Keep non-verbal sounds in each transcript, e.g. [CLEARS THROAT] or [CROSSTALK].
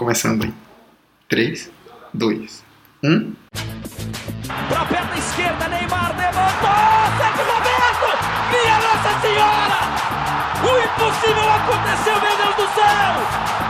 Começando em 3, 2, 1. Pra perna esquerda, Neymar levantou! Sérgio Roberto! Minha Nossa Senhora! O impossível aconteceu, meu Deus do céu!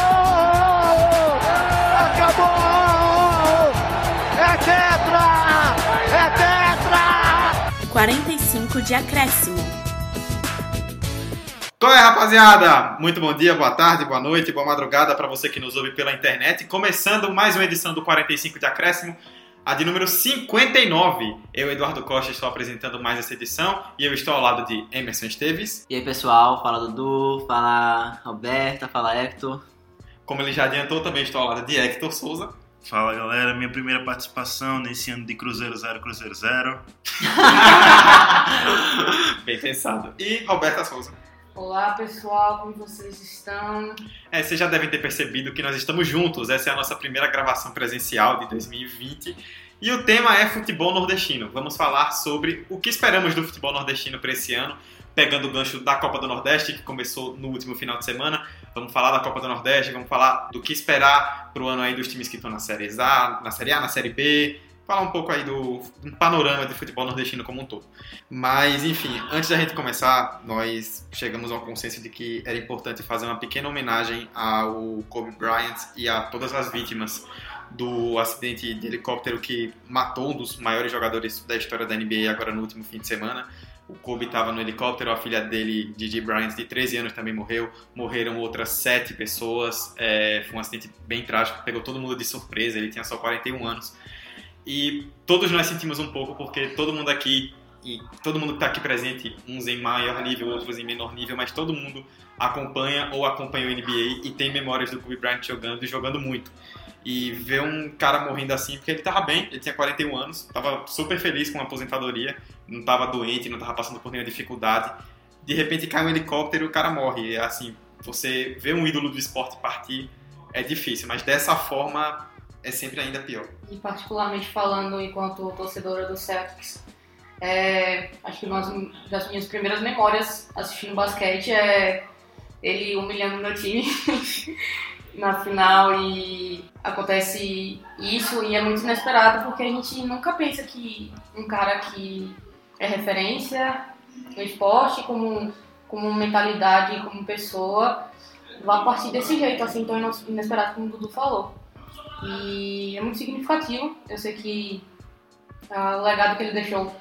45 de acréscimo. Qual é, rapaziada? Muito bom dia, boa tarde, boa noite, boa madrugada para você que nos ouve pela internet. Começando mais uma edição do 45 de Acréscimo, a de número 59. Eu, Eduardo Costa, estou apresentando mais essa edição e eu estou ao lado de Emerson Esteves. E aí pessoal, fala Dudu, fala Roberta, fala Hector. Como ele já adiantou, também estou ao lado de Hector Souza. Fala galera, minha primeira participação nesse ano de Cruzeiro 0 Cruzeiro 0. [LAUGHS] Bem pensado. E Roberta Souza. Olá pessoal, como vocês estão? É, vocês já devem ter percebido que nós estamos juntos. Essa é a nossa primeira gravação presencial de 2020. E o tema é futebol nordestino. Vamos falar sobre o que esperamos do futebol nordestino para esse ano, pegando o gancho da Copa do Nordeste, que começou no último final de semana. Vamos falar da Copa do Nordeste, vamos falar do que esperar para o ano aí dos times que estão na Série A, na Série A, na Série B, falar um pouco aí do um panorama de futebol nordestino como um todo. Mas, enfim, antes da gente começar, nós chegamos ao consenso de que era importante fazer uma pequena homenagem ao Kobe Bryant e a todas as vítimas do acidente de helicóptero que matou um dos maiores jogadores da história da NBA agora no último fim de semana. O Kobe estava no helicóptero, a filha dele, Gigi Bryant, de 13 anos, também morreu. Morreram outras 7 pessoas. É, foi um acidente bem trágico, pegou todo mundo de surpresa. Ele tinha só 41 anos. E todos nós sentimos um pouco, porque todo mundo aqui, e todo mundo que está aqui presente, uns em maior nível, outros em menor nível, mas todo mundo acompanha ou acompanhou o NBA e tem memórias do Kobe Bryant jogando e jogando muito. E ver um cara morrendo assim, porque ele estava bem, ele tinha 41 anos, estava super feliz com a aposentadoria, não estava doente, não estava passando por nenhuma dificuldade. De repente cai um helicóptero e o cara morre. É assim, você ver um ídolo do esporte partir é difícil, mas dessa forma é sempre ainda pior. E particularmente falando enquanto torcedora do Celtics, é, acho que uma das minhas primeiras memórias assistindo basquete é ele humilhando meu time [LAUGHS] na final e acontece isso e é muito inesperado porque a gente nunca pensa que um cara que é referência no esporte como, como mentalidade, como pessoa, vai partir desse jeito, assim, tão inesperado como o Dudu falou. E é muito significativo. Eu sei que ah, o legado que ele deixou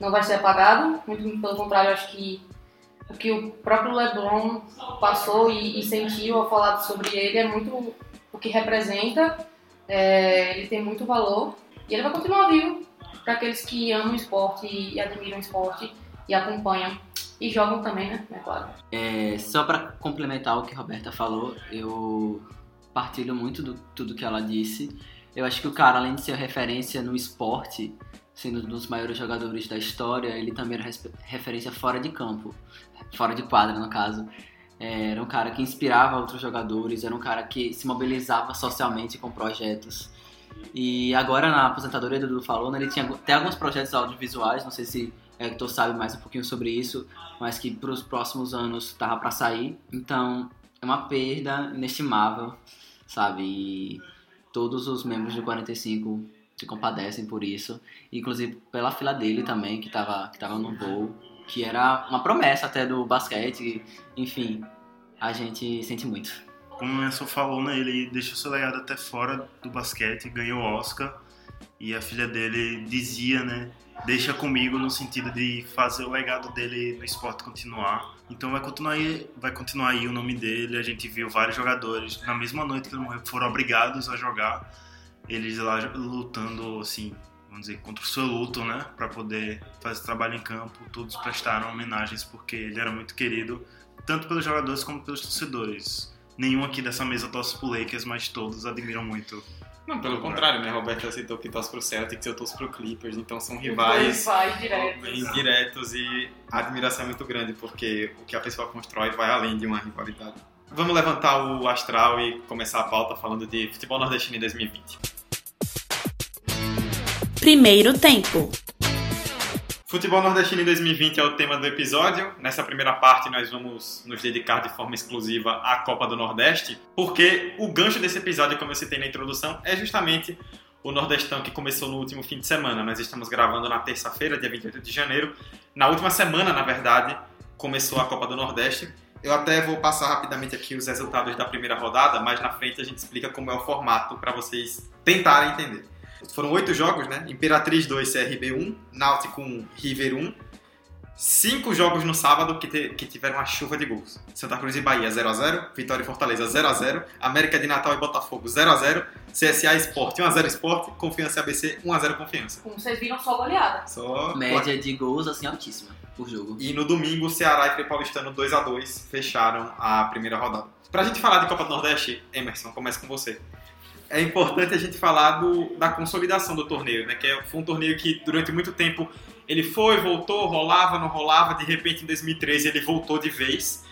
não vai ser apagado, muito pelo contrário, acho que o que o próprio LeBron passou e, e sentiu ao falar sobre ele é muito o que representa. É, ele tem muito valor e ele vai continuar vivo para aqueles que amam o esporte e, admiram o esporte e acompanham e jogam também, né? É claro. É, só para complementar o que a Roberta falou, eu partilho muito do tudo que ela disse. Eu acho que o cara, além de ser referência no esporte, sendo um dos maiores jogadores da história, ele também era referência fora de campo, fora de quadra no caso. Era um cara que inspirava outros jogadores, era um cara que se mobilizava socialmente com projetos. E agora na aposentadoria do Dudu falou, né, ele tinha até alguns projetos audiovisuais, não sei se Hector sabe mais um pouquinho sobre isso, mas que para os próximos anos tava para sair. Então é uma perda inestimável, sabe? E todos os membros do 45 se compadecem por isso, inclusive pela fila dele também, que estava que tava no voo, que era uma promessa até do basquete, enfim, a gente sente muito. Como o Emerson falou, né, ele deixou seu legado até fora do basquete, ganhou o Oscar, e a filha dele dizia, né, deixa comigo no sentido de fazer o legado dele no esporte continuar. Então vai continuar aí, vai continuar aí o nome dele. A gente viu vários jogadores na mesma noite que ele morreu foram obrigados a jogar. Eles lá lutando assim, vamos dizer, contra o seu luto, né, para poder fazer trabalho em campo. Todos prestaram homenagens porque ele era muito querido tanto pelos jogadores como pelos torcedores. nenhum aqui dessa mesa torce pro Lakers, mas todos admiram muito. Não, pelo contrário, né? Roberto aceitou que torce pro Celtics, eu torço pro Clippers, então são rivais dois vai direto. bem diretos e a admiração é muito grande, porque o que a pessoa constrói vai além de uma rivalidade. Vamos levantar o astral e começar a pauta falando de futebol nordestino em 2020. Primeiro tempo. Futebol nordestino em 2020 é o tema do episódio. Nessa primeira parte, nós vamos nos dedicar de forma exclusiva à Copa do Nordeste, porque o gancho desse episódio, como eu citei na introdução, é justamente o Nordestão que começou no último fim de semana. Nós estamos gravando na terça-feira, dia 28 de janeiro. Na última semana, na verdade, começou a Copa do Nordeste. Eu até vou passar rapidamente aqui os resultados da primeira rodada, mas na frente a gente explica como é o formato para vocês tentarem entender. Foram oito jogos, né? Imperatriz 2, CRB 1, Náutico 1, River 1. Cinco jogos no sábado que, te- que tiveram uma chuva de gols. Santa Cruz e Bahia 0x0, Vitória e Fortaleza 0x0, América de Natal e Botafogo 0x0, CSA Sport 1x0 Sport, Confiança e ABC 1x0 Confiança. Como vocês viram, só goleada. Só Média de gols, assim, altíssima por jogo. E no domingo, Ceará e Frei Paulistano 2x2 fecharam a primeira rodada. Pra gente falar de Copa do Nordeste, Emerson, começa com você. É importante a gente falar do, da consolidação do torneio, né? Que é- foi um torneio que durante muito tempo ele foi, voltou, rolava, não rolava, de repente em 2013 ele voltou de vez.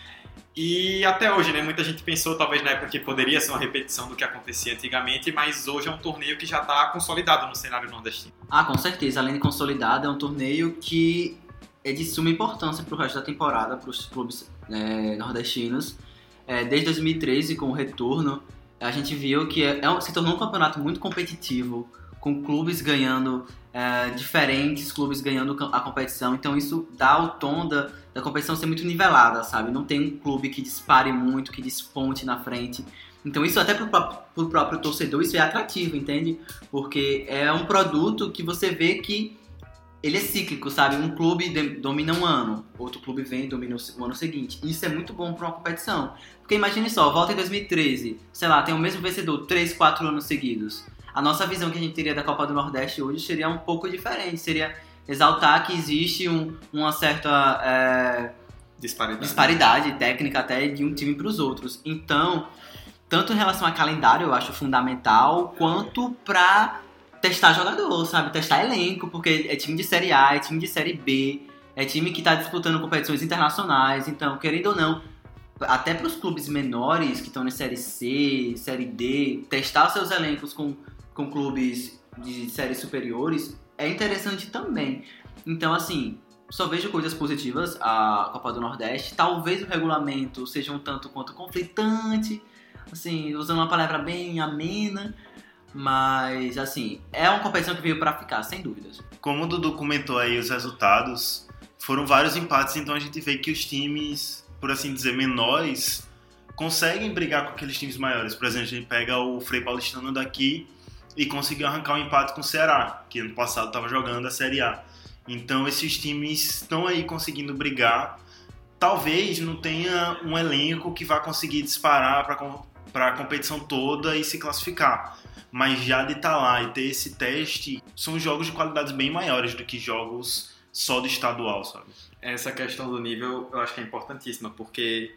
E até hoje, né? Muita gente pensou, talvez na época, que poderia ser uma repetição do que acontecia antigamente, mas hoje é um torneio que já está consolidado no cenário nordestino. Ah, com certeza. Além de consolidado, é um torneio que é de suma importância para o resto da temporada, para os clubes é, nordestinos. É, desde 2013, com o retorno, a gente viu que é, é se tornou um campeonato muito competitivo, com clubes ganhando é, diferentes, clubes ganhando a competição. Então isso dá o tom da, da competição ser muito nivelada, sabe? Não tem um clube que dispare muito, que desponte na frente. Então isso até pro, pro próprio torcedor isso é atrativo, entende? Porque é um produto que você vê que ele é cíclico, sabe? Um clube domina um ano, outro clube vem e domina o ano seguinte. Isso é muito bom para uma competição. Porque imagine só, volta em 2013, sei lá, tem o mesmo vencedor 3, 4 anos seguidos. A nossa visão que a gente teria da Copa do Nordeste hoje seria um pouco diferente. Seria exaltar que existe um- uma certa é, Disparidade. disparidade técnica até de um time para os outros. Então, tanto em relação a calendário eu acho fundamental, quanto para testar jogador, sabe? Testar elenco, porque é time de Série A, é time de Série B, é time que está disputando competições internacionais, então, querendo ou não, até para os clubes menores que estão na Série C, Série D, testar seus elencos com, com clubes de séries superiores é interessante também. Então, assim, só vejo coisas positivas a Copa do Nordeste. Talvez o regulamento seja um tanto quanto conflitante, assim, usando uma palavra bem amena, mas, assim, é uma competição que veio para ficar, sem dúvidas. Como o Dudu comentou aí os resultados, foram vários empates, então a gente vê que os times, por assim dizer, menores, conseguem brigar com aqueles times maiores. Por exemplo, a gente pega o Frei Paulistano daqui e conseguiu arrancar um empate com o Ceará, que ano passado estava jogando a Série A. Então esses times estão aí conseguindo brigar. Talvez não tenha um elenco que vá conseguir disparar para a competição toda e se classificar. Mas já de estar lá e ter esse teste, são jogos de qualidades bem maiores do que jogos só do estadual, sabe? Essa questão do nível eu acho que é importantíssima, porque,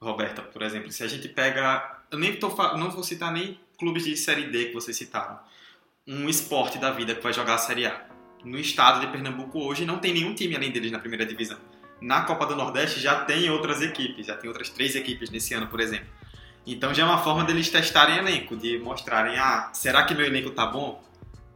Roberta, por exemplo, se a gente pega. Eu nem tô, não vou citar nem clubes de Série D que vocês citaram. Um esporte da vida que vai jogar a Série A. No estado de Pernambuco hoje não tem nenhum time além deles na primeira divisão. Na Copa do Nordeste já tem outras equipes, já tem outras três equipes nesse ano, por exemplo. Então já é uma forma deles testarem elenco, de mostrarem, ah, será que meu elenco tá bom?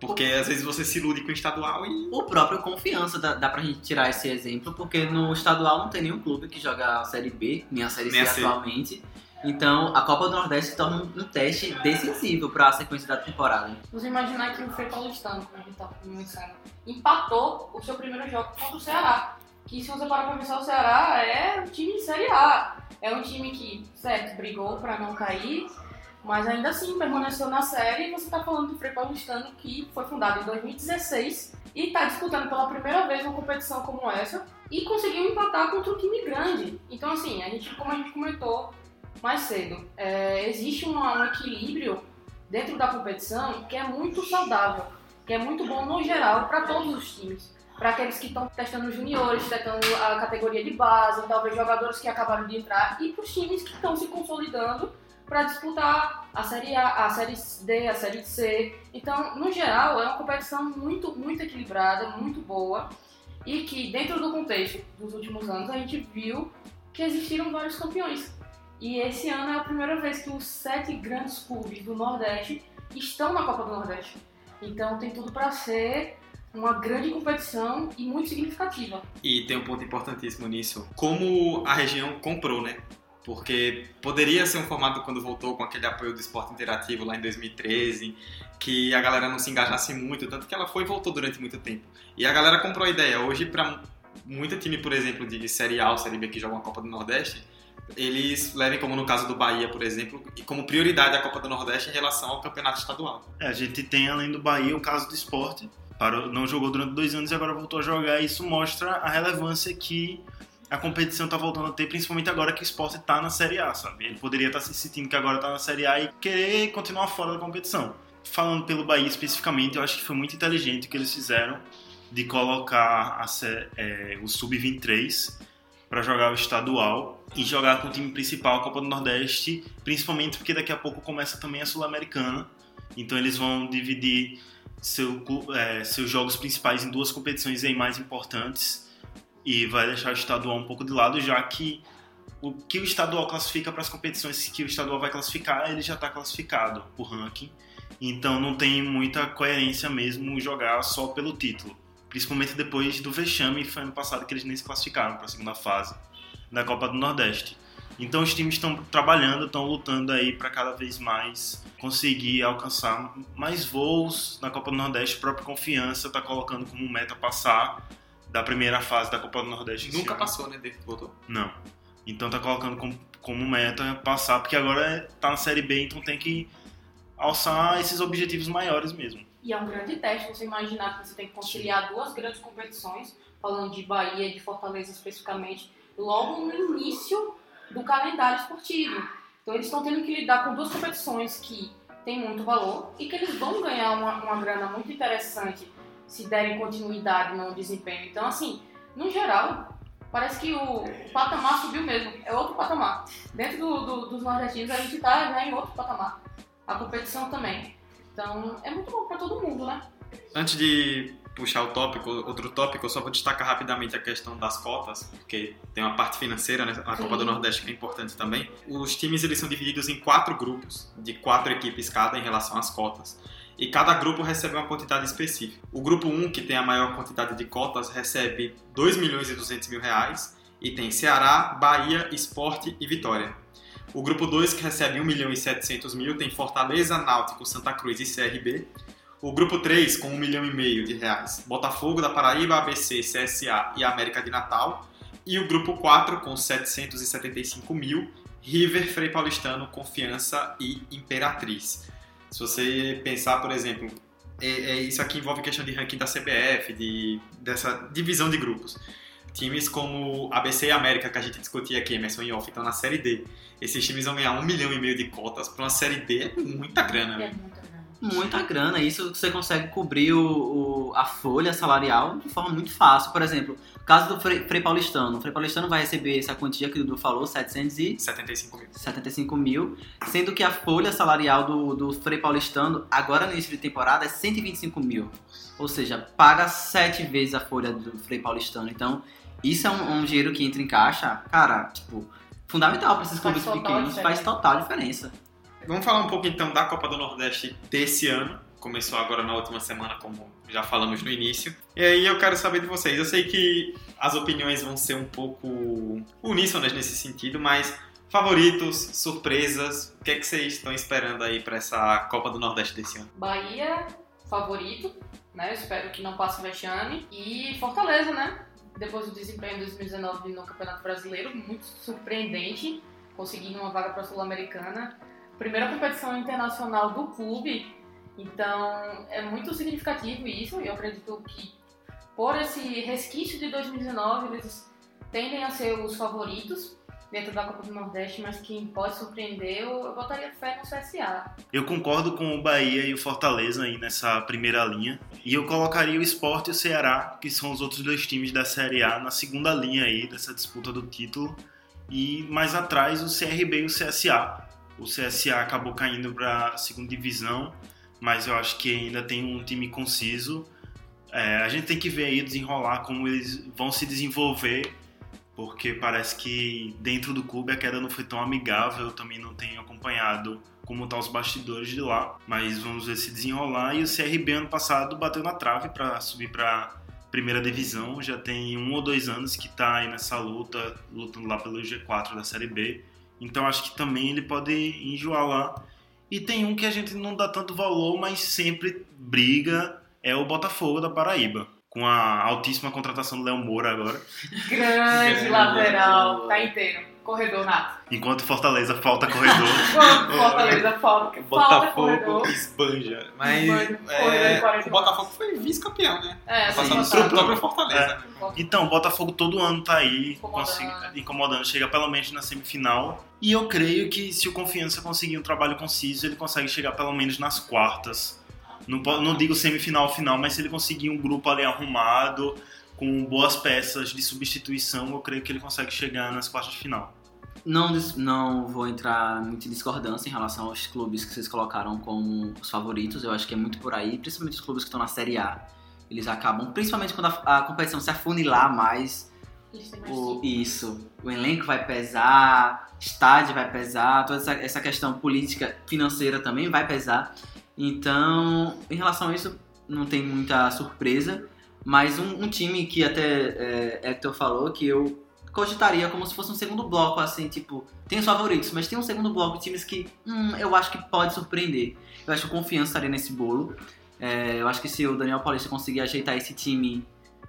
Porque às vezes você se ilude com o estadual e O próprio Confiança, dá, dá pra gente tirar esse exemplo, porque no estadual não tem nenhum clube que joga a Série B, nem a Série C C. atualmente. Então, a Copa do Nordeste se torna um, um teste decisivo para a sequência da temporada. Você imaginar que o Frei Paulistano, como a gente tá começando, empatou o seu primeiro jogo contra o Ceará. Que se você parar pra pensar, o Ceará é um time de Série A. É um time que, certo, brigou pra não cair, mas ainda assim permaneceu na série. E você tá falando do Frei Paulistano, que foi fundado em 2016 e tá disputando pela primeira vez uma competição como essa e conseguiu empatar contra um time grande. Então, assim, a gente, como a gente comentou mais cedo, é, existe um equilíbrio dentro da competição que é muito saudável, que é muito bom no geral para todos os times. Para aqueles que estão testando juniores, testando a categoria de base, talvez jogadores que acabaram de entrar, e para os times que estão se consolidando para disputar a Série A, a Série D, a Série C. Então, no geral, é uma competição muito, muito equilibrada, muito boa e que, dentro do contexto dos últimos anos, a gente viu que existiram vários campeões. E esse ano é a primeira vez que os sete grandes clubes do Nordeste estão na Copa do Nordeste. Então, tem tudo para ser uma grande competição e muito significativa. E tem um ponto importantíssimo nisso. Como a região comprou, né? Porque poderia ser um formato quando voltou com aquele apoio do esporte interativo lá em 2013, que a galera não se engajasse muito, tanto que ela foi e voltou durante muito tempo. E a galera comprou a ideia. Hoje, para muito time, por exemplo, de Série A ou Série B que jogam a Copa do Nordeste, eles levem, como no caso do Bahia, por exemplo, e como prioridade a Copa do Nordeste em relação ao campeonato estadual. É, a gente tem, além do Bahia, o caso do esporte. Parou, não jogou durante dois anos e agora voltou a jogar. E isso mostra a relevância que a competição está voltando a ter, principalmente agora que o esporte está na Série A, sabe? Ele poderia estar tá se sentindo que agora está na Série A e querer continuar fora da competição. Falando pelo Bahia especificamente, eu acho que foi muito inteligente o que eles fizeram de colocar a, é, o Sub-23 para jogar o estadual e jogar com o time principal a Copa do Nordeste, principalmente porque daqui a pouco começa também a Sul-Americana. Então eles vão dividir seu, é, seus jogos principais em duas competições aí mais importantes e vai deixar o estadual um pouco de lado, já que o que o estadual classifica para as competições que o estadual vai classificar, ele já está classificado por ranking. Então não tem muita coerência mesmo jogar só pelo título. Principalmente depois do vexame, foi ano passado que eles nem se classificaram para a segunda fase da Copa do Nordeste. Então os times estão trabalhando, estão lutando aí para cada vez mais conseguir alcançar mais voos na Copa do Nordeste. A própria confiança está colocando como meta passar da primeira fase da Copa do Nordeste. Nunca passou, né? Desde que voltou? Não. Então tá colocando como, como meta passar, porque agora tá na Série B, então tem que alçar esses objetivos maiores mesmo. E é um grande teste você imaginar que você tem que conciliar Sim. duas grandes competições, falando de Bahia e de Fortaleza especificamente, logo no início do calendário esportivo. Então eles estão tendo que lidar com duas competições que têm muito valor e que eles vão ganhar uma, uma grana muito interessante se derem continuidade no desempenho. Então, assim, no geral, parece que o, o patamar subiu mesmo. É outro patamar. Dentro do, do, dos nordestinos, a gente está né, em outro patamar. A competição também. Então, é muito bom para todo mundo, né? Antes de puxar o tópico, outro tópico, eu só vou destacar rapidamente a questão das cotas, porque tem uma parte financeira, né, a Copa do Nordeste que é importante também. Os times eles são divididos em quatro grupos, de quatro equipes cada em relação às cotas e cada grupo recebe uma quantidade específica. O grupo 1, que tem a maior quantidade de cotas, recebe 2 milhões e 200 mil reais e tem Ceará, Bahia, Esporte e Vitória. O grupo 2, que recebe 1 milhão e 700 mil, tem Fortaleza, Náutico, Santa Cruz e CRB. O grupo 3, com 1 milhão e meio de reais, Botafogo da Paraíba, ABC, CSA e América de Natal. E o grupo 4, com 775 mil, River, Frei Paulistano, Confiança e Imperatriz. Se você pensar, por exemplo, é, é, isso aqui envolve questão de ranking da CBF, de, dessa divisão de grupos. Times como ABC e América, que a gente discutia aqui, Emerson e Off, estão na Série D. Esses times vão ganhar um milhão e meio de cotas para uma Série D, é muita grana. É muita. Muita grana. Isso você consegue cobrir o, o, a folha salarial de forma muito fácil. Por exemplo, Caso do Frei, Frei Paulistano. O Frei Paulistano vai receber essa quantia que o Dudu falou, 775 mil. 75 mil. Sendo que a folha salarial do, do Frei Paulistano, agora no início de temporada, é 125 mil. Ou seja, paga sete vezes a folha do Frei Paulistano. Então, isso é um, um dinheiro que entra em caixa, cara, tipo, fundamental para esses clubes pequenos. Faz total diferença. Vamos falar um pouco então da Copa do Nordeste desse ano começou agora na última semana, como já falamos no início. E aí eu quero saber de vocês. Eu sei que as opiniões vão ser um pouco uníssonas nesse sentido, mas favoritos, surpresas, o que é que vocês estão esperando aí para essa Copa do Nordeste desse ano? Bahia, favorito, né? Eu espero que não passe o vexame. E Fortaleza, né? Depois do desempenho de 2019 no Campeonato Brasileiro, muito surpreendente, conseguindo uma vaga para a Sul-Americana. Primeira competição internacional do clube. Então, é muito significativo isso, e eu acredito que por esse resquício de 2019, eles tendem a ser os favoritos dentro da Copa do Nordeste, mas quem pode surpreender, eu, botaria fé no CSA. Eu concordo com o Bahia e o Fortaleza aí nessa primeira linha, e eu colocaria o Sport e o Ceará, que são os outros dois times da Série A, na segunda linha aí dessa disputa do título, e mais atrás o CRB e o CSA, O CSA acabou caindo para a segunda divisão, mas eu acho que ainda tem um time conciso. É, a gente tem que ver aí desenrolar como eles vão se desenvolver, porque parece que dentro do clube a queda não foi tão amigável. Eu também não tenho acompanhado como tá os bastidores de lá, mas vamos ver se desenrolar. E o CRB ano passado bateu na trave para subir para primeira divisão, já tem um ou dois anos que está aí nessa luta, lutando lá pelo G4 da Série B. Então acho que também ele pode enjoar lá. E tem um que a gente não dá tanto valor, mas sempre briga, é o Botafogo da Paraíba. Com a altíssima contratação do Léo Moura agora. Grande lateral, tá inteiro corredor nato. Enquanto Fortaleza falta corredor. [LAUGHS] Fortaleza falta, Botafogo esbanja. Mas é, o Botafogo foi vice-campeão, né? É, passando pro próprio Fortaleza. É. Né? Então, o Botafogo todo ano tá aí incomodando. incomodando, chega pelo menos na semifinal. E eu creio que se o Confiança conseguir um trabalho conciso, ele consegue chegar pelo menos nas quartas. Não, não digo semifinal final, mas se ele conseguir um grupo ali arrumado, com boas peças de substituição, eu creio que ele consegue chegar nas quartas de final. Não, não vou entrar muito em discordância em relação aos clubes que vocês colocaram como os favoritos. Eu acho que é muito por aí, principalmente os clubes que estão na Série A. Eles acabam, principalmente quando a, a competição se afunilar mais. O, isso. O elenco vai pesar, estádio vai pesar, toda essa, essa questão política, financeira também vai pesar. Então, em relação a isso, não tem muita surpresa. Mas um, um time que até é, Hector falou que eu cogitaria como se fosse um segundo bloco, assim, tipo, tem os favoritos, mas tem um segundo bloco de times que hum, eu acho que pode surpreender. Eu acho que Confiança estaria nesse bolo. É, eu acho que se o Daniel Paulista conseguir ajeitar esse time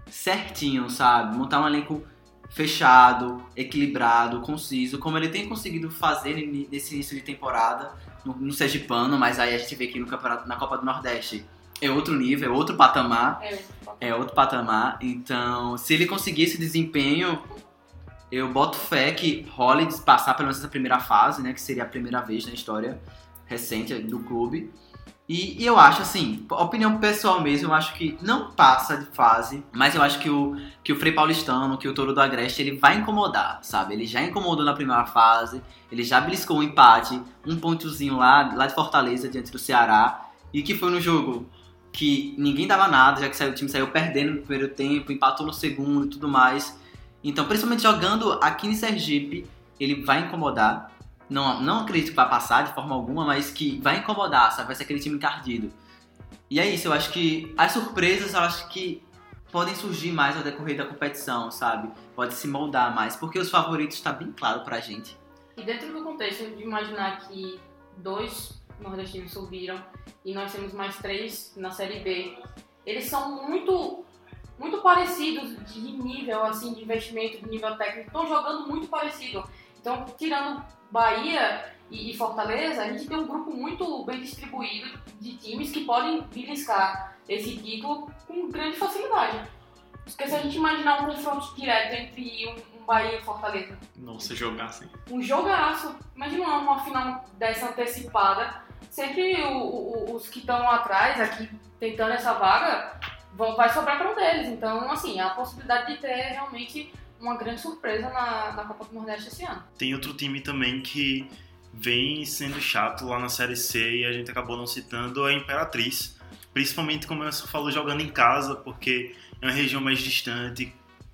certinho, sabe? Montar um elenco fechado, equilibrado, conciso, como ele tem conseguido fazer nesse início de temporada no, no Sergipano, mas aí a gente vê que no campeonato, na Copa do Nordeste é outro nível, é outro patamar. É outro patamar. É outro patamar. Então, se ele conseguir esse desempenho, eu boto fé que role passar pelo menos essa primeira fase, né? Que seria a primeira vez na história recente do clube. E, e, eu acho assim, opinião pessoal mesmo, eu acho que não passa de fase, mas eu acho que o, que o Frei Paulistano, que o Touro do Agreste, ele vai incomodar, sabe? Ele já incomodou na primeira fase, ele já beliscou um empate, um pontozinho lá, lá de Fortaleza, diante do Ceará, e que foi no jogo que ninguém dava nada, já que o time saiu perdendo no primeiro tempo, empatou no segundo e tudo mais. Então, principalmente jogando aqui em Sergipe, ele vai incomodar. Não, não acredito que vai passar de forma alguma, mas que vai incomodar, sabe? Vai ser aquele time encardido. E é isso, eu acho que as surpresas, eu acho que podem surgir mais ao decorrer da competição, sabe? Pode se moldar mais, porque os favoritos está bem claro pra gente. E dentro do contexto de imaginar que dois nordestinos subiram e nós temos mais três na Série B. Eles são muito muito parecidos de nível assim de investimento, de nível técnico, estão jogando muito parecido. Então, tirando Bahia e, Fortaleza, a gente tem um grupo muito bem distribuído de times que podem beliscar esse título com grande facilidade. Porque se a gente imaginar um confronto direto entre um, um Bahia e Fortaleza. Nossa, jogaço. Um jogaço. Imagina uma final dessa antecipada sempre o, o, os que estão atrás, aqui, tentando essa vaga, vão, vai sobrar para um deles. Então, assim, a possibilidade de ter realmente uma grande surpresa na, na Copa do Nordeste esse ano. Tem outro time também que vem sendo chato lá na Série C e a gente acabou não citando, é a Imperatriz. Principalmente, como eu falou, jogando em casa, porque é uma região mais distante.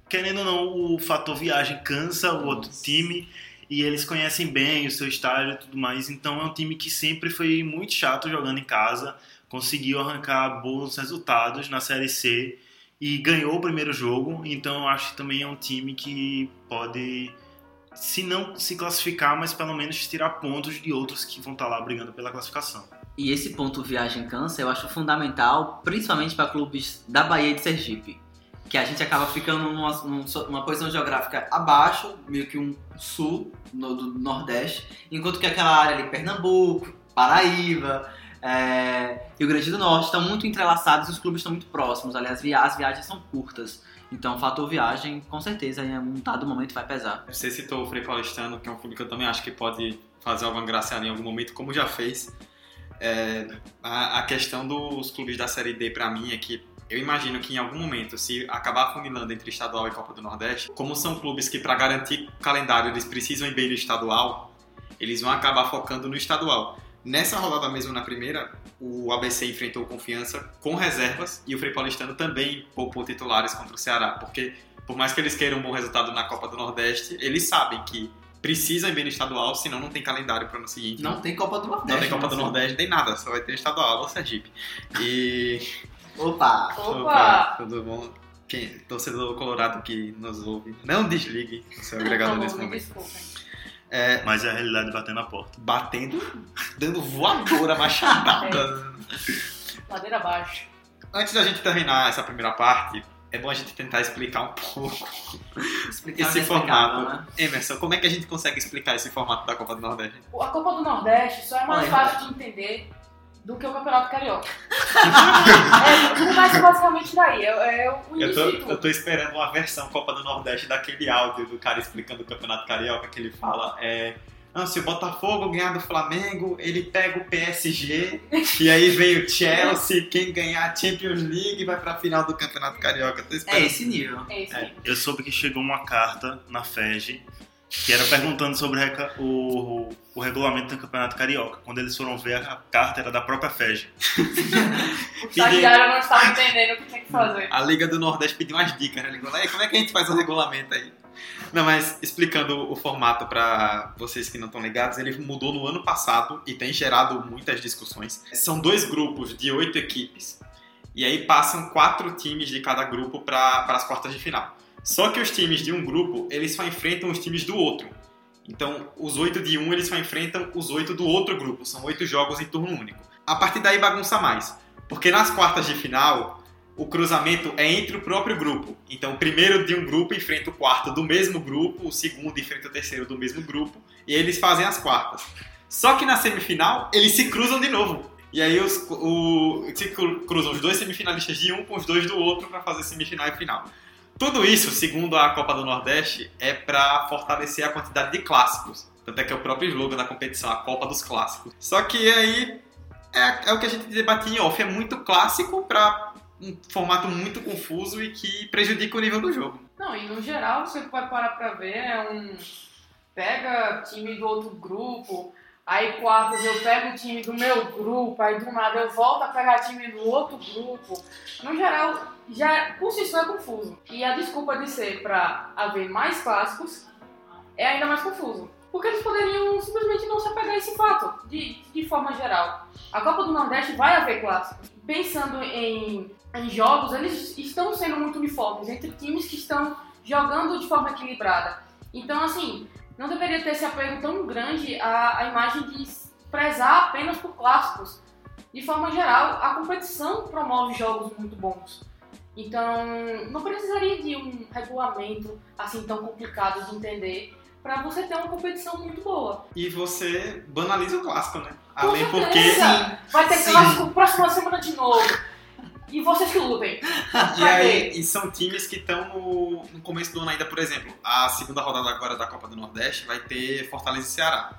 Querendo ou não, o fator viagem cansa o outro time e eles conhecem bem o seu estádio e tudo mais. Então é um time que sempre foi muito chato jogando em casa, conseguiu arrancar bons resultados na Série C e ganhou o primeiro jogo. Então eu acho que também é um time que pode, se não se classificar, mas pelo menos tirar pontos de outros que vão estar lá brigando pela classificação. E esse ponto viagem cansa eu acho fundamental, principalmente para clubes da Bahia e de Sergipe que a gente acaba ficando numa, numa posição geográfica abaixo, meio que um sul no, do Nordeste, enquanto que aquela área ali, Pernambuco, Paraíba, é, Rio Grande do Norte, estão muito entrelaçados e os clubes estão muito próximos. Aliás, as viagens são curtas. Então, o fator viagem, com certeza, em um dado momento vai pesar. Você citou o Frei Paulistano, que é um clube que eu também acho que pode fazer alguma graça em algum momento, como já fez. É, a, a, questão dos clubes da Série D, para mim, é que eu imagino que em algum momento, se acabar funilando entre estadual e Copa do Nordeste, como são clubes que para garantir o calendário eles precisam ir bem no estadual, Eles vão acabar focando no estadual. Nessa rodada mesmo, na primeira, o ABC enfrentou Confiança com reservas e o Frei Paulistano também poupou titulares contra o Ceará, porque por mais que eles queiram um bom resultado na Copa do Nordeste, eles sabem que precisam ir bem no estadual, senão não tem calendário para o ano seguinte. Não tem Copa do Nordeste. Não tem Copa do né? Nordeste, nem nada, só vai ter estadual, ou Sergipe. E. Opa! Opa! Tudo bom? Quem, torcedor colorado que nos ouve, não desligue o seu [LAUGHS] agregador Por nesse momento. É, Mas é a realidade batendo na porta. batendo, [LAUGHS] dando voadora, machadada. [LAUGHS] Ladeira abaixo. Antes da gente terminar essa primeira parte, é bom a gente tentar explicar um pouco Explicar esse formato. né? Emerson, como é que a gente consegue explicar esse formato da Copa do Nordeste? A Copa do Nordeste só é mais Olha. fácil de entender do que o Campeonato Carioca. [LAUGHS] é, tudo mais basicamente daí. É, é o Eu tô, eu tô esperando uma versão Copa do Nordeste daquele áudio do cara explicando o Campeonato Carioca, que ele fala, é... Não, se o Botafogo ganhar do Flamengo, ele pega o PSG, e aí vem o Chelsea, quem ganhar a Champions League vai pra final do Campeonato Carioca. Tô É esse nível. É isso É. aí. Eu soube que chegou uma carta na FEG que era perguntando sobre reca- o, o regulamento do Campeonato Carioca. Quando eles foram ver, a carta era da própria FEG. O estagiário não estava entendendo o que tinha que fazer. A Liga do Nordeste pediu umas dicas, né? Ligou lá, "E como é que a gente faz o regulamento aí? Não, mas explicando o formato para vocês que não estão ligados, ele mudou no ano passado e tem gerado muitas discussões. São dois grupos de oito equipes e aí passam quatro times de cada grupo para as quartas de final. Só que os times de um grupo, eles só enfrentam os times do outro. Então, os oito de um, eles só enfrentam os oito do outro grupo. São oito jogos em turno único. A partir daí bagunça mais. Porque nas quartas de final, o cruzamento é entre o próprio grupo. Então, o primeiro de um grupo enfrenta o quarto do mesmo grupo, o segundo enfrenta o terceiro do mesmo grupo, e eles fazem as quartas. Só que na semifinal, eles se cruzam de novo. E aí os, o, se cru- cruzam os dois semifinalistas de um com os dois do outro para fazer semifinal e final. Tudo isso, segundo a Copa do Nordeste, é para fortalecer a quantidade de clássicos. Tanto é que é o próprio slogan da competição, a Copa dos Clássicos. Só que aí é, é o que a gente debatia em off, é muito clássico para um formato muito confuso e que prejudica o nível do jogo. Não, e no geral, você vai parar pra ver, é um. Pega time do outro grupo, aí quartas eu pego o time do meu grupo, aí do nada eu volto a pegar time do outro grupo. No geral, já por si só é confuso. E a desculpa de ser pra haver mais clássicos é ainda mais confuso. Porque eles poderiam simplesmente não se apegar a esse fato, de, de forma geral. A Copa do Nordeste vai haver clássicos. Pensando em, em jogos, eles estão sendo muito uniformes entre times que estão jogando de forma equilibrada. Então, assim, não deveria ter esse apego tão grande à, à imagem de prezar apenas por clássicos. De forma geral, a competição promove jogos muito bons. Então, não precisaria de um regulamento assim tão complicado de entender para você ter uma competição muito boa. E você banaliza o clássico, né? Com Além porque. certeza. Vai ter Sim. clássico próxima semana de novo. E vocês que lutem. [LAUGHS] E aí, e são times que estão no, no começo do ano ainda, por exemplo, a segunda rodada agora da Copa do Nordeste vai ter Fortaleza e Ceará.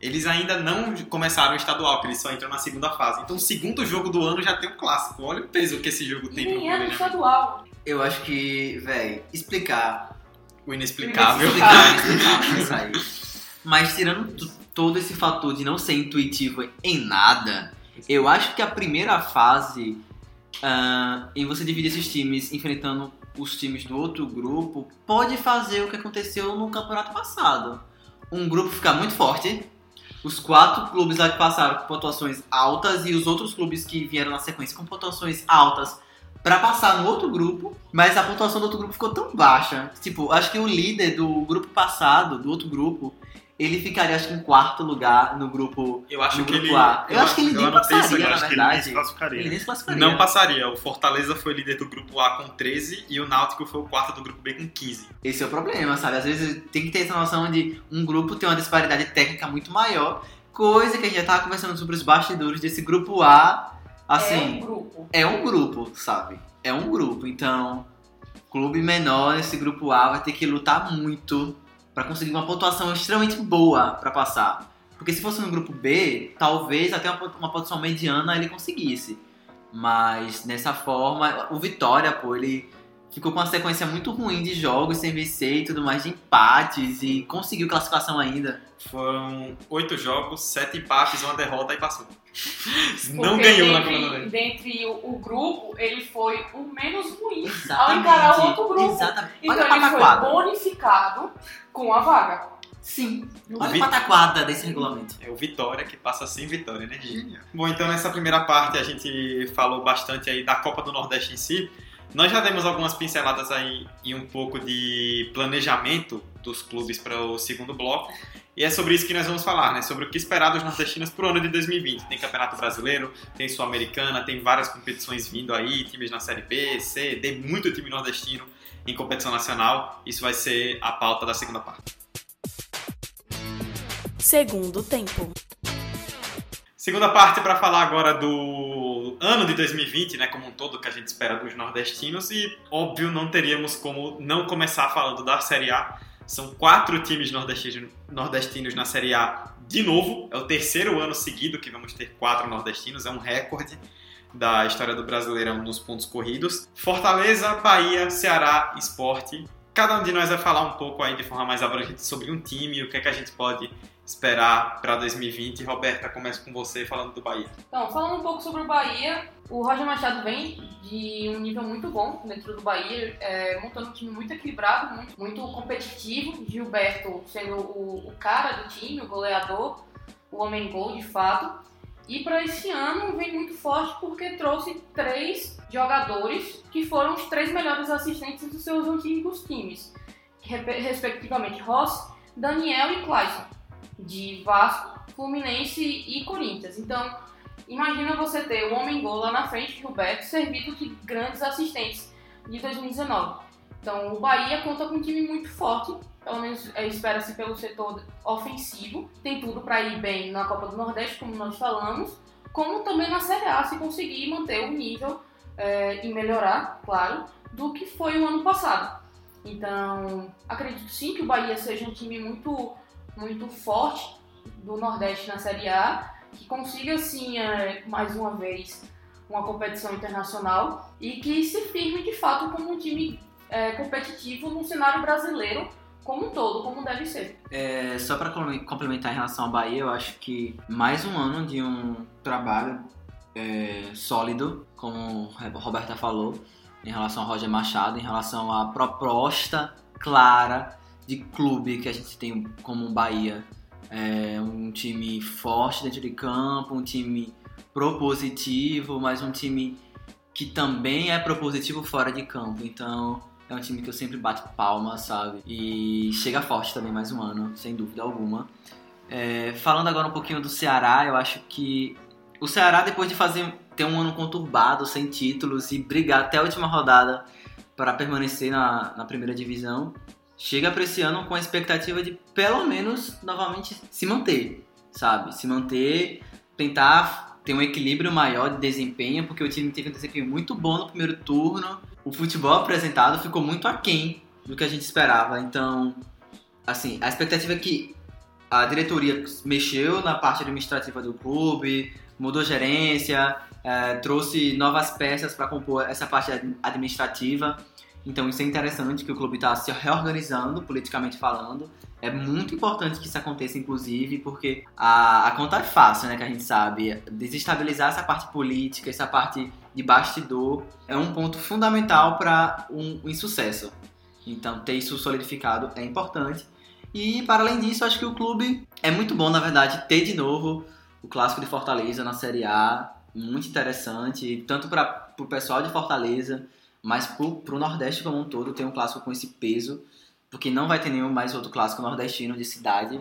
Eles ainda não começaram o estadual, que eles só entram na segunda fase. Então, o segundo jogo do ano já tem um clássico. Olha o peso que esse jogo tem pro nem é estadual. Eu acho que, velho, explicar. O inexplicável. Isso aí. Mas tirando todo esse fator de não ser intuitivo em nada, eu acho que a primeira fase ah, em você dividir esses times enfrentando os times do outro grupo pode fazer o que aconteceu no campeonato passado. Um grupo ficar muito forte, os quatro clubes lá que passaram com pontuações altas e os outros clubes que vieram na sequência com pontuações altas pra passar no outro grupo, mas a pontuação do outro grupo ficou tão baixa. Tipo, acho que o líder do grupo passado, do outro grupo, ele ficaria acho que em quarto lugar no grupo Eu acho que ele. A. Eu, acho que ele nem isso passaria, na que ele nem verdade. se classificaria. Ele nem se classificaria. Não passaria. O Fortaleza foi líder do grupo A com 13 e o Náutico foi o quarto do grupo B com 15. Esse é o problema, sabe? Às vezes tem que ter essa noção de um grupo ter uma disparidade técnica muito maior, coisa que a gente já tava conversando sobre os bastidores desse grupo A, É um assim, grupo. é um grupo, sabe? É um grupo, então clube menor nesse grupo A vai ter que lutar muito pra conseguir uma pontuação extremamente boa pra passar. Porque se fosse no grupo B, talvez até uma, uma pontuação mediana ele conseguisse. Mas nessa forma, o Vitória, pô, ele ficou com uma sequência muito ruim de jogos sem vencer e tudo mais, de empates e conseguiu classificação ainda. Foram oito jogos, sete empates, uma derrota e passou. [LAUGHS] Não Porque ganhou na dentre, Copa do Nordeste. dentre o, o grupo, ele foi o menos ruim ao Exatamente. encarar o outro grupo. Exatamente. Então Olha ele foi bonificado com a vaga. Sim. O Olha Vi- a pataquada desse regulamento. É o Vitória que passa sem vitória, né? Genial. Bom, então nessa primeira parte a gente falou bastante aí da Copa do Nordeste em si. Nós já demos algumas pinceladas aí e um pouco de planejamento dos clubes para o segundo bloco. E é sobre isso que nós vamos falar, né? Sobre o que esperar dos nordestinos pro ano de 2020. Tem Campeonato Brasileiro, tem Sul-Americana, tem várias competições vindo aí, times na Série B, C, tem muito time nordestino em competição nacional. Isso vai ser a pauta da segunda parte. Segundo tempo. Segunda parte para falar agora do ano de 2020, né, como um todo que a gente espera dos nordestinos e óbvio não teríamos como não começar falando da Série A. São quatro times nordestinos, nordestinos na Série A de novo. É o terceiro ano seguido que vamos ter quatro nordestinos, é um recorde da história do Brasileirão nos pontos corridos. Fortaleza, Bahia, Ceará, Esporte. Cada um de nós vai falar um pouco aí de forma mais abrangente sobre um time, o que é que a gente pode esperar para 2020. Roberta, começo com você falando do Bahia. Então, falando um pouco sobre o Bahia, o Roger Machado vem de um nível muito bom dentro do Bahia, é, montando um time muito equilibrado, muito, muito competitivo. Gilberto sendo o, o cara do time, o goleador, o homem gol de fato. E para esse ano vem forte porque trouxe três jogadores que foram os três melhores assistentes dos seus antigos times, respectivamente Ross, Daniel e Clayson, de Vasco, Fluminense e Corinthians. Então, imagina você ter o homem gol lá na frente, Gilberto, servido de grandes assistentes de 2019. Então, o Bahia conta com um time muito forte, pelo menos é, espera-se pelo setor ofensivo. Tem tudo para ir bem na Copa do Nordeste, como nós falamos, como também na Série A, se conseguir manter o nível é, e melhorar, claro, do que foi o ano passado. Então, acredito sim que o Bahia seja um time muito, muito forte do Nordeste na Série A, que consiga, assim, é, mais uma vez, uma competição internacional e que se firme de fato como um time é, competitivo no cenário brasileiro como um todo, como deve ser. É, só para complementar em relação ao Bahia, eu acho que mais um ano de um trabalho é, sólido, como a Roberta falou, em relação ao Roger Machado, em relação à proposta clara de clube que a gente tem como Bahia. É um time forte dentro de campo, um time propositivo, mas um time que também é propositivo fora de campo. Então, é um time que eu sempre bato palma, sabe? E chega forte também mais um ano, sem dúvida alguma. É, falando agora um pouquinho do Ceará, eu acho que o Ceará, depois de fazer ter um ano conturbado, sem títulos e brigar até a última rodada para permanecer na, na primeira divisão, chega para esse ano com a expectativa de pelo menos novamente se manter, sabe? Se manter, tentar ter um equilíbrio maior de desempenho, porque o time teve um desempenho muito bom no primeiro turno. O futebol apresentado ficou muito aquém do que a gente esperava. Então, assim, a expectativa é que a diretoria mexeu na parte administrativa do clube, mudou gerência, é, trouxe novas peças para compor essa parte administrativa. Então isso é interessante que o clube está se reorganizando, politicamente falando. É muito importante que isso aconteça, inclusive, porque a, a conta é fácil, né? Que a gente sabe. Desestabilizar essa parte política, essa parte de bastidor, é um ponto fundamental para um, um insucesso. Então ter isso solidificado é importante. E para além disso, acho que o clube é muito bom, na verdade, ter de novo o clássico de Fortaleza na Série A. Muito interessante, tanto para o pessoal de Fortaleza, mas para o Nordeste como um todo ter um clássico com esse peso, porque não vai ter nenhum mais outro clássico nordestino de cidade,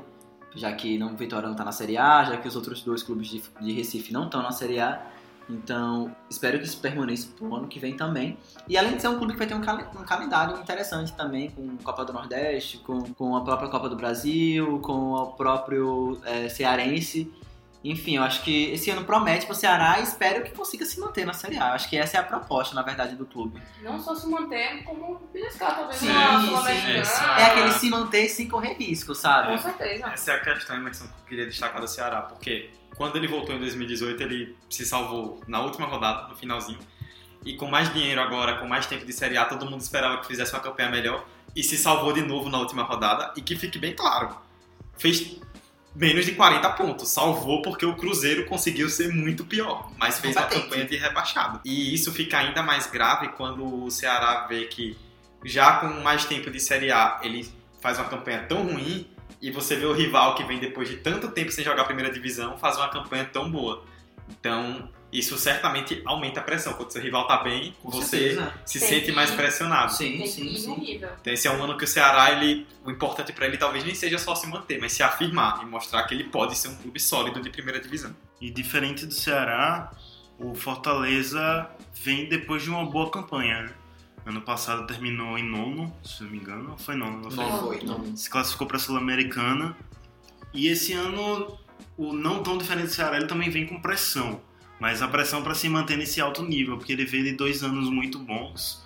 já que não, Vitória não está na Série A, já que os outros dois clubes de, de Recife não estão na Série A. Então, espero que isso permaneça para o ano que vem também. E além de ser um clube que vai ter um, cal um calendário interessante também, com Copa do Nordeste, com, com a própria Copa do Brasil, com o próprio é, Cearense. Enfim, eu acho que esse ano promete para o Ceará e espero que consiga se manter na Série A. Eu acho que essa é a proposta, na verdade, do clube. Não só se manter, como beliscar talvez Sim, sim, Sul-Americana. É aquele se manter sem correr risco, sabe? Com certeza. Essa é a questão, Emerson, que eu queria destacar do Ceará, porque quando ele voltou em 2018, ele se salvou na última rodada, no finalzinho. e com mais dinheiro agora, com mais tempo de Série A, todo mundo esperava que fizesse uma campanha melhor e se salvou de novo na última rodada. E que fique bem claro, fez menos de 40 pontos. Salvou porque o Cruzeiro conseguiu ser muito pior, mas fez uma Combatente. campanha de rebaixado. E isso fica ainda mais grave quando o Ceará vê que, já com mais tempo de Série A, ele faz uma campanha tão ruim e você vê o rival que vem depois de tanto tempo sem jogar a primeira divisão faz uma campanha tão boa. Então, isso certamente aumenta a pressão. Quando seu rival tá bem, Com você certeza. se Tem sente que- mais pressionado. Sim, Tem sim, sim. Então esse é um ano que o Ceará, ele, o importante para ele talvez nem seja só se manter, mas se afirmar e mostrar que ele pode ser um clube sólido de primeira divisão. E diferente do Ceará, o Fortaleza vem depois de uma boa campanha. Ano passado terminou em nono, se não me engano. Ou Foi nono, não foi? Não foi. Se classificou para a Sul-Americana. E esse ano, o não tão diferente do Ceará, ele também vem com pressão. Mas a pressão para se manter nesse alto nível, porque ele veio de dois anos muito bons.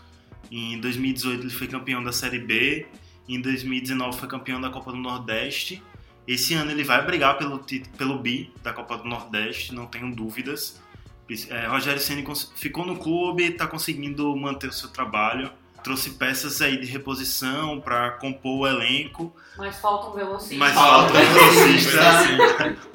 Em 2018 ele foi campeão da Série B, em 2019 foi campeão da Copa do Nordeste. Esse ano ele vai brigar pelo, pelo bi da Copa do Nordeste, não tenho dúvidas. É, Rogério Ceni ficou no clube, está conseguindo manter o seu trabalho. Trouxe peças aí de reposição para compor o elenco. Mas falta um velocista. Mas falta um velocista.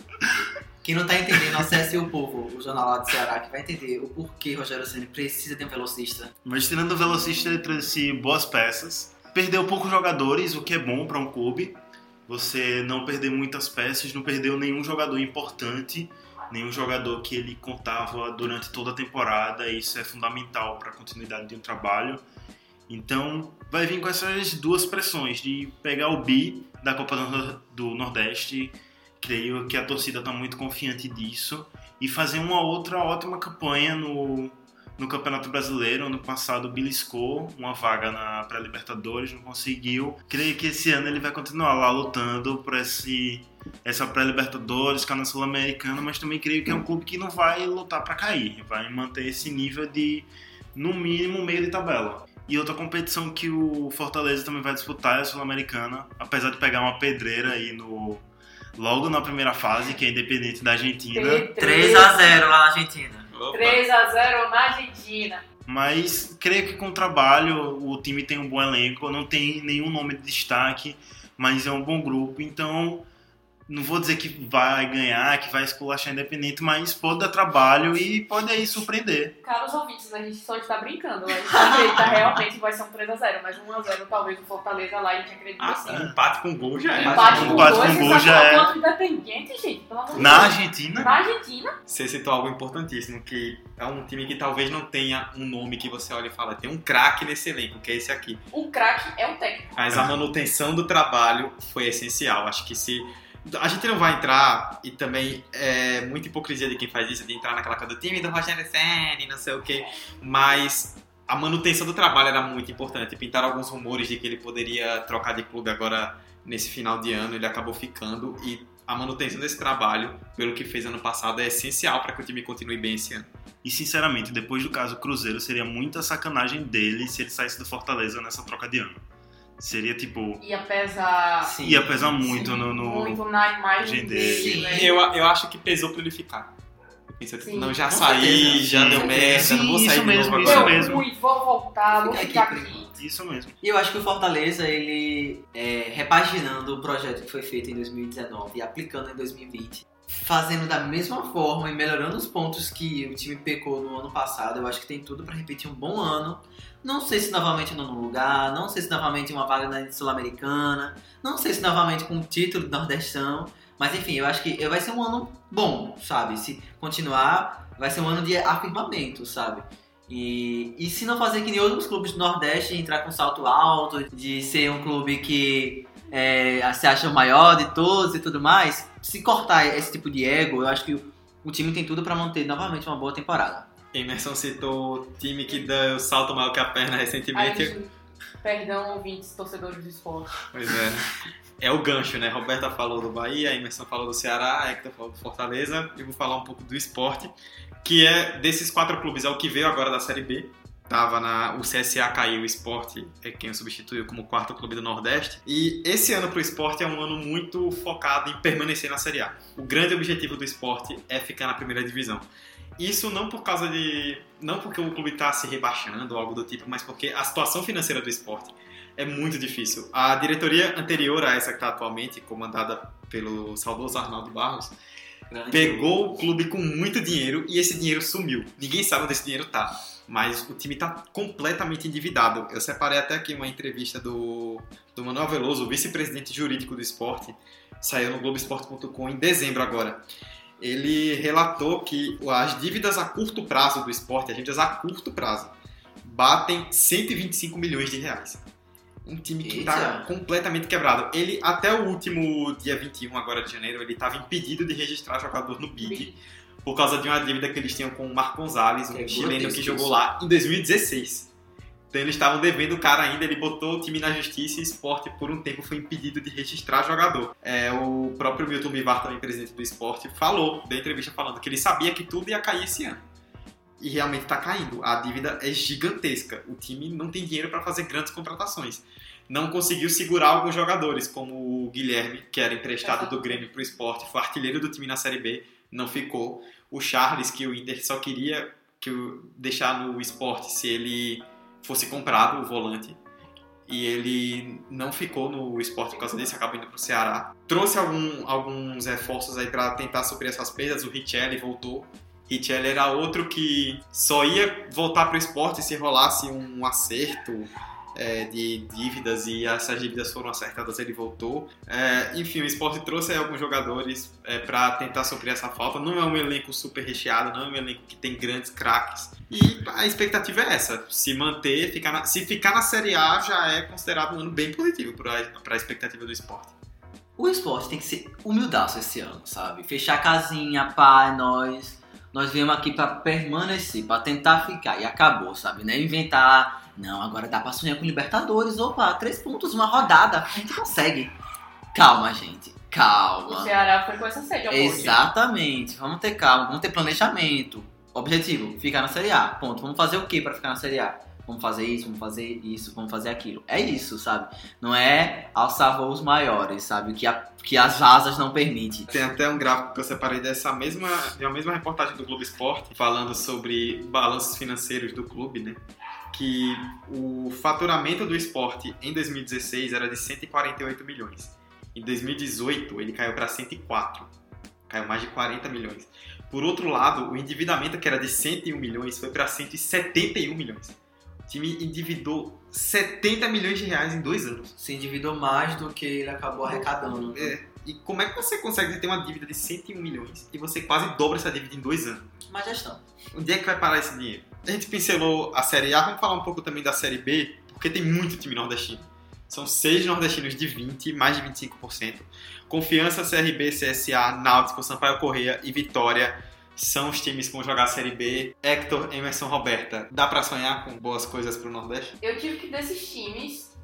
Quem não tá entendendo, acesse o povo, o jornal lá do Ceará, que vai entender o porquê Rogério Ceni precisa de um velocista. Mas tirando o velocista, ele trouxe boas peças. Perdeu poucos jogadores, o que é bom para um clube. Você não perder muitas peças, não perdeu nenhum jogador importante, nenhum jogador que ele contava durante toda a temporada. Isso é fundamental para a continuidade de um trabalho. Então, vai vir com essas duas pressões de pegar o bi da Copa do Nordeste. Creio que a torcida está muito confiante disso e fazer uma outra ótima campanha no no Campeonato Brasileiro. Ano passado beliscou uma vaga na pré-Libertadores, não conseguiu. Creio que esse ano ele vai continuar lá lutando por esse, essa pré-Libertadores, ficar na Sul-Americana, mas também creio que é um clube que não vai lutar para cair, vai manter esse nível de, no mínimo, meio de tabela. E outra competição que o Fortaleza também vai disputar é a Sul-Americana, apesar de pegar uma pedreira aí no logo na primeira fase, que é independente da Argentina. 3x0 lá na Argentina. 3x0 na Argentina. Mas creio que com o trabalho o time tem um bom elenco, não tem nenhum nome de destaque, mas é um bom grupo, então não vou dizer que vai ganhar, que vai esculachar independente, mas pode dar trabalho e pode aí surpreender. Caros ouvintes, a gente só está brincando. A gente acredita realmente vai ser um 3x0, mas 1x0 talvez o Fortaleza lá a gente acredita Ah, sim. empate com gol já é. Empate com Empate dois, com gol você já é. quanto independente, gente, pelo amor Na Deus. Argentina, Na Argentina, Você citou algo importantíssimo, que é um time que talvez não tenha um nome que você olha e fala, tem um craque nesse elenco, que é esse aqui. o craque é o técnico. Mas a manutenção do trabalho foi essencial. Acho que se. A gente não vai entrar, e também é muita hipocrisia de quem faz isso, de entrar naquela coisa do time do Rogério Senni, não sei o quê. Mas a manutenção do trabalho era muito importante. Pintaram alguns rumores de que ele poderia trocar de clube agora nesse final de ano, ele acabou ficando. E a manutenção desse trabalho, pelo que fez ano passado, é essencial para que o time continue bem esse ano. e sinceramente, depois do caso Cruzeiro, seria muita sacanagem dele se ele saísse do Fortaleza nessa troca de ano. Seria tipo. Ia pesar Sim. Ia pesar muito sim, no. no- muito na imagem dele, sim. né? Eu, eu acho que pesou pra ele ficar. Eu pensei, tipo, Sim. não, já saí, já Sim, deu merda, não vou Sim, sair isso de mesmo, novo isso agora. Deu mesmo. ruim, vou voltar, vou Fica ficar aqui, aqui. Isso mesmo. E eu acho que o Fortaleza, ele é, repaginando o projeto que foi feito em 2019 e aplicando em 2020, fazendo da mesma forma e melhorando os pontos que o time pecou no ano passado, eu acho que tem tudo pra repetir um bom ano. Não sei se novamente no lugar, não sei se novamente uma vaga na Sul-Americana, não sei se novamente com o título do Nordestão, mas enfim, eu acho que vai ser um ano bom, sabe? Se continuar, vai ser um ano de afirmamento, sabe? E, e se não fazer que nem outros clubes do Nordeste, entrar com salto alto, de ser um clube que é, se acha o maior de todos e tudo mais, se cortar esse tipo de ego, eu acho que o, o time tem tudo pra manter novamente uma boa temporada. Emerson citou o time que deu o salto maior que a perna recentemente. gente, perdão, ouvintes, torcedores do esporte. Pois é? É o gancho, né? Roberta falou do Bahia, Emerson falou do Ceará, Hector falou do Fortaleza. Eu vou falar um pouco do esporte, que é desses quatro clubes, é o que veio agora da Série B. Tava na, o CSA caiu, o esporte é quem o substituiu como quarto clube do Nordeste. E esse ano pro esporte é um ano muito focado em permanecer na Série A. O grande objetivo do esporte é ficar na primeira divisão. Isso não por causa de. Não porque o clube está se rebaixando ou algo do tipo, mas porque a situação financeira do esporte é muito difícil. A diretoria anterior a essa que está atualmente, comandada pelo saudoso Arnaldo Barros, Grande pegou o clube com muito dinheiro e esse dinheiro sumiu. Ninguém sabe onde esse dinheiro tá. Mas o time tá completamente endividado. Eu separei até aqui uma entrevista do, do Manuel Veloso, vice-presidente jurídico do esporte. Saiu no Globoesporte.com em dezembro agora. Ele relatou que as dívidas a curto prazo do esporte, as dívidas a curto prazo, batem 125 milhões de reais. Um time que está completamente quebrado. Ele, até o último dia 21 agora de janeiro, ele estava impedido de registrar jogador no BID por causa de uma dívida que eles tinham com o Marco Gonzalez, um É chileno que jogou lá em 2016. Então eles estavam devendo o cara ainda, ele botou o time na justiça e o esporte por um tempo foi impedido de registrar jogador. É, o próprio Milton Bivar, também presidente do esporte, falou, da entrevista falando que ele sabia que tudo ia cair esse ano. E realmente está caindo. A dívida é gigantesca. O time não tem dinheiro para fazer grandes contratações. Não conseguiu segurar alguns jogadores, como o Guilherme, que era emprestado do Grêmio para o esporte, foi artilheiro do time na Série B, não ficou. O Charles, que o Inter só queria que deixar no esporte se ele fosse comprado, o volante. E ele não ficou no esporte por causa disso, acabou indo pro Ceará. Trouxe algum- alguns reforços aí para tentar suprir essas perdas. O Richelli voltou. Richelli era outro que só ia voltar pro esporte se rolasse um acerto é, de dívidas e essas dívidas foram acertadas, ele voltou. É, enfim, o esporte trouxe alguns jogadores é, para tentar suprir essa falta. Não é um elenco super recheado, não é um elenco que tem grandes craques. E a expectativa é essa: se manter, ficar na- se ficar na Série A já é considerado um ano bem positivo para a expectativa do esporte. O esporte tem que ser humildaço esse ano, sabe? Fechar a casinha, pá, é nós. Nós viemos aqui pra permanecer, pra tentar ficar. E acabou, sabe? Não é inventar. Não, agora dá pra sonhar com Libertadores. Opa, três pontos, uma rodada. A gente consegue. Calma, gente. O Calma. Ceará foi com essa sede. Exatamente. Vamos ter calma, vamos ter planejamento. Objetivo, ficar na Série A. Ponto. Vamos fazer o que pra ficar na Série A? Vamos fazer isso, vamos fazer isso, vamos fazer aquilo. É isso, sabe? Não é alçar voos maiores, sabe? Que, a- que as asas não permitem. Tem até um gráfico que eu separei dessa mesma, de uma mesma reportagem do Globo Esporte, falando sobre balanços financeiros do clube, né? Que o faturamento do esporte em 2016 era de 148 milhões. Em 2018 ele caiu para 104. Caiu mais de 40 milhões. Por outro lado, o endividamento que era de 101 milhões foi para 171 milhões. O time endividou 70 milhões de reais em dois anos. Se endividou mais do que ele acabou arrecadando. É, e como é que você consegue ter uma dívida de 101 milhões e você quase dobra essa dívida em dois anos? Má gestão. Onde é que vai parar esse dinheiro? A gente pincelou a Série A, vamos falar um pouco também da Série B, porque tem muito time nordestino. São seis nordestinos de 20, mais de 25%. Confiança, CRB, CSA, Náutico, Sampaio Correia e Vitória são os times que vão jogar a Série B. Hector, Emerson, Roberta, dá pra sonhar com boas coisas pro Nordeste? Eu tive que desses times,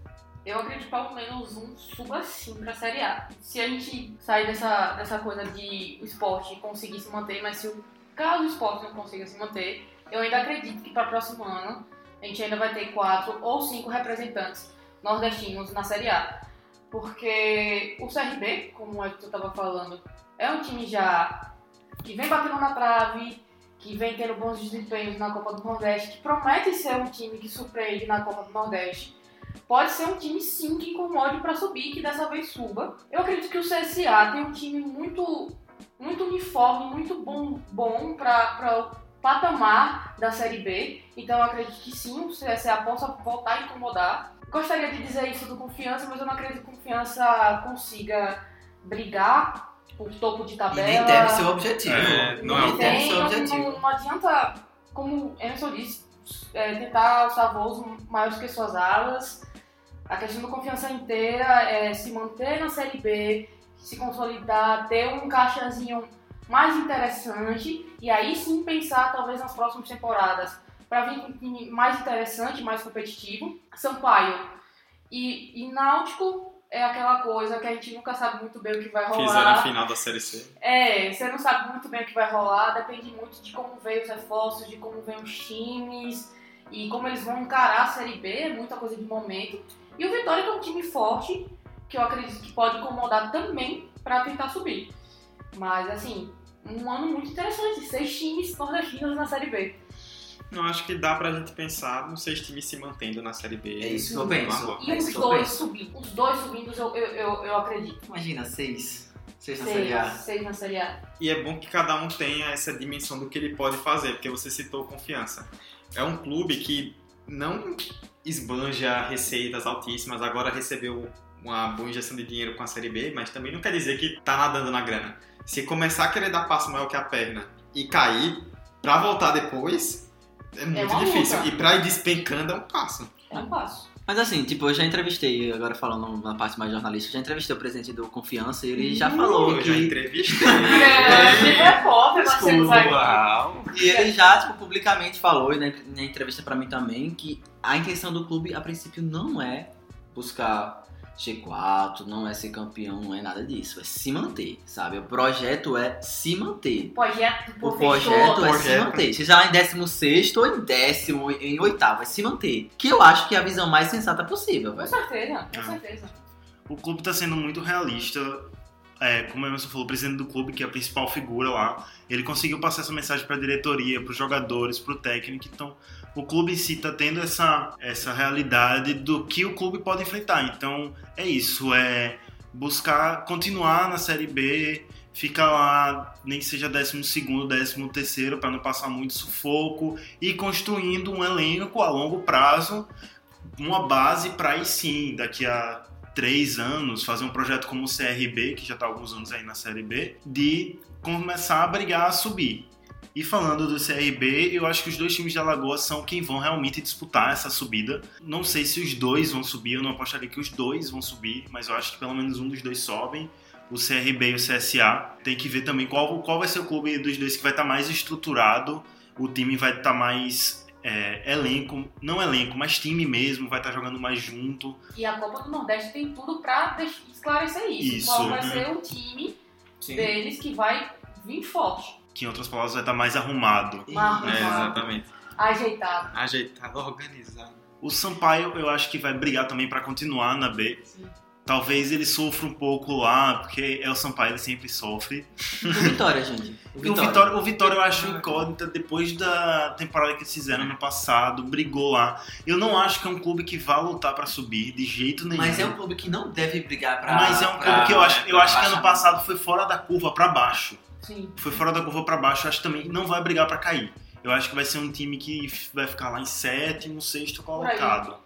eu acredito que pelo menos um suba assim pra Série A. Se a gente sair dessa, dessa coisa de o esporte conseguir se manter, mas se o caso o esporte não consiga se manter, eu ainda acredito que para o próximo ano a gente ainda vai ter quatro ou cinco representantes nordestinos na Série A. Porque o CRB, como o Hector estava falando, é um time já que vem batendo na trave, que vem tendo bons desempenhos na Copa do Nordeste, que promete ser um time que surpreende na Copa do Nordeste. Pode ser um time sim que incomode para subir, que dessa vez suba. Eu acredito que o CSA tem um time muito, muito uniforme, muito bom, bom para patamar da Série B. Então eu acredito que sim, o CSA possa voltar a incomodar. Gostaria de dizer isso do Confiança, mas eu não acredito que o Confiança consiga brigar por topo de E tabela. nem deve ser o objetivo. É, não é Tem, o não, objetivo. não, não adianta, como o Emerson disse, é, tentar alçar voos maiores que suas alas. A questão da confiança inteira é se manter na Série B, se consolidar, ter um caixazinho mais interessante e aí sim pensar talvez nas próximas temporadas para vir com um time mais interessante, mais competitivo. Sampaio e, e Náutico é aquela coisa que a gente nunca sabe muito bem o que vai rolar. Fizeram a final da Série C. É, você não sabe muito bem o que vai rolar, depende muito de como vem os reforços, de como vem os times e como eles vão encarar a Série B, é muita coisa de momento. E o Vitória que é um time forte, que eu acredito que pode incomodar também para tentar subir. Mas assim, um ano muito interessante. Seis times nordestinos na Série B. Não acho que dá pra gente pensar nos seis times se mantendo na Série B. É isso que eu penso. E É os eu dois subindo. Os dois subindo, eu, eu, eu, eu acredito. Imagina, seis. Seis na Série A. Seis, seis na Série A. E é bom que cada um tenha essa dimensão do que ele pode fazer, porque você citou confiança. É um clube que não esbanja receitas altíssimas, agora recebeu uma boa injeção de dinheiro com a Série B, mas também não quer dizer que tá nadando na grana. Se começar a querer dar passo maior que a perna e cair, pra voltar depois, é muito uma difícil. luta. E pra ir despencando é um passo. É um passo. Mas assim, tipo, eu já entrevistei, agora falando na parte mais jornalística, já entrevistei o presidente do Confiança e ele já falou eu já [LAUGHS] que. entrevistei. É, é pop, mas. E ele já, tipo, publicamente falou, e na, na entrevista pra mim também, que a intenção do clube, a princípio, não é buscar G4, não é ser campeão, não é nada disso. É se manter, sabe? O projeto é se manter. Projeto, O projeto fechou. é se projeto. manter. Seja lá em 16 ou em décimo, em oitavo, é se manter. Que eu acho que é a visão mais sensata possível, Com velho. certeza, com Ah. certeza. O clube está sendo muito realista. É, como o Emerson falou, o presidente do clube, que é a principal figura lá, ele conseguiu passar essa mensagem para a diretoria, para os jogadores, para o técnico. Então, o clube em si está tendo essa, essa realidade do que o clube pode enfrentar. Então, é isso. É buscar continuar na Série B, ficar lá, nem que seja 12º, 13º, para não passar muito sufoco, e construindo um elenco a longo prazo, uma base para aí sim, daqui a três anos, fazer um projeto como o CRB, que já está alguns anos aí na Série B, de começar a brigar a subir. E falando do CRB, eu acho que os dois times de Alagoas são quem vão realmente disputar essa subida. Não sei se os dois vão subir, eu não apostaria que os dois vão subir, mas eu acho que pelo menos um dos dois sobem. O CRB e o CSA. Tem que ver também qual, qual vai ser o clube dos dois que vai estar mais estruturado. O time vai estar mais é, elenco, não elenco, mas time mesmo, vai estar jogando mais junto. E a Copa do Nordeste tem tudo pra deix- esclarecer isso. Isso, Qual vai uhum. ser o time Sim. deles que vai vir forte, Que em outras palavras vai estar mais arrumado. mais É, arrumado, exatamente. ajeitado. Ajeitado, organizado. O Sampaio eu acho que vai brigar também para continuar na B. Sim. Talvez ele sofra um pouco lá, porque é o Sampaio, ele sempre sofre. O Vitória, gente. O [LAUGHS] E o Vitória, o Vitória eu acho incógnita depois da temporada que eles fizeram no passado, brigou lá. Eu não acho que é um clube que vá lutar para subir de jeito nenhum. Mas é um clube que não deve brigar pra. Mas é um pra- clube que eu acho, eu acho que ano passado foi fora da curva para baixo. Sim. Foi fora da curva para baixo, eu acho que também não vai brigar para cair. Eu acho que vai ser um time que vai ficar lá em sétimo, sexto colocado.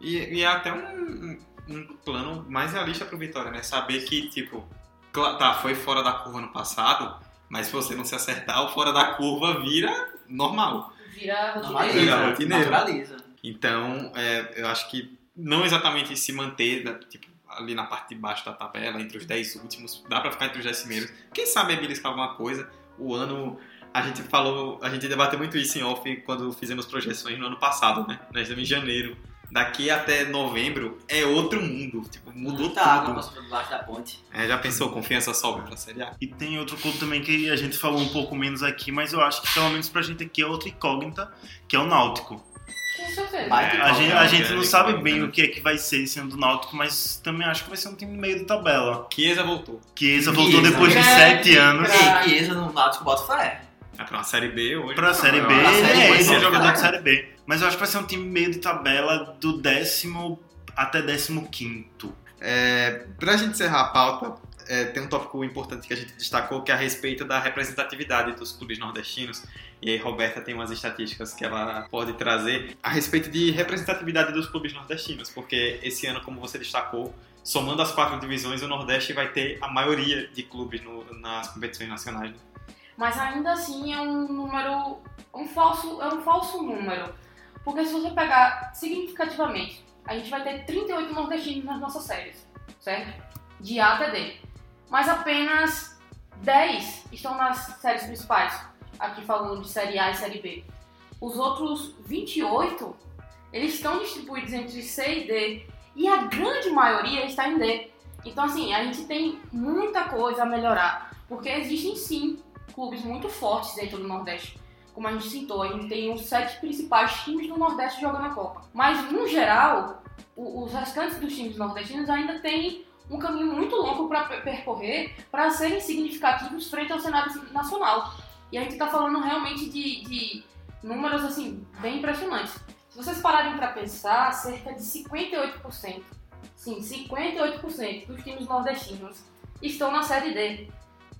E, e é até um, um plano mais realista pro Vitória, né? Saber que, tipo, tá, foi fora da curva no passado, mas se você não se acertar, o fora da curva vira normal. Vira rotineiro. Vira rotineiro. Naturaliza. Então, é, eu acho que não exatamente se manter da- tipo, ali na parte de baixo da tabela, entre os 10 últimos, dá pra ficar entre os 10 primeiros. Quem sabe beliscar alguma coisa. O ano, a gente falou, a gente debateu muito isso em off quando fizemos projeções no ano passado, né? Nós estamos em janeiro. Daqui até novembro é outro mundo. Tipo, mudou Muita água tudo. passou por debaixo da ponte. É, já pensou, confiança sobe pra Série A? E tem outro clube também que a gente falou um pouco menos aqui, mas eu acho que pelo menos pra gente aqui é outra incógnita, que é o Náutico. Com certeza. É, A gente, a é, gente não sabe bem o que é que vai ser sendo do Náutico, mas também acho que vai ser um time meio de tabela. Chiesa voltou. Chiesa voltou Chiesa. depois de Grande sete anos. Ei, Chiesa no Náutico bota fé. É pra uma Série B hoje. pra Série B. Pra Série É, B, ele é não, jogador de Série B. Mas eu acho que vai ser um time meio de tabela do décimo até décimo quinto. É, pra gente encerrar a pauta, é, tem um tópico importante que a gente destacou, que é a respeito da representatividade dos clubes nordestinos. E aí, Roberta tem umas estatísticas que ela pode trazer a respeito de representatividade dos clubes nordestinos, porque esse ano, como você destacou, somando as quatro divisões, o Nordeste vai ter a maioria de clubes no- nas competições nacionais. né? Mas ainda assim é um número. Um falso, é um falso número. Porque se você pegar significativamente, a gente vai ter 38 nordestinos nas nossas séries, certo? De A até D. Mas apenas 10 estão nas séries principais. Aqui falando de série A e série B. Os outros 28, eles estão distribuídos entre C e D. E a grande maioria está em D. Então, assim, a gente tem muita coisa a melhorar. Porque existem sim clubes muito fortes dentro do Nordeste. Como a gente citou, a gente tem os sete principais times do Nordeste jogando a Copa. Mas, no geral, os restantes dos times nordestinos ainda têm um caminho muito longo para percorrer para serem significativos frente ao cenário nacional. E a gente está falando realmente de, de números assim bem impressionantes. Se vocês pararem para pensar, cerca de 58%, sim, 58% dos times nordestinos estão na Série D.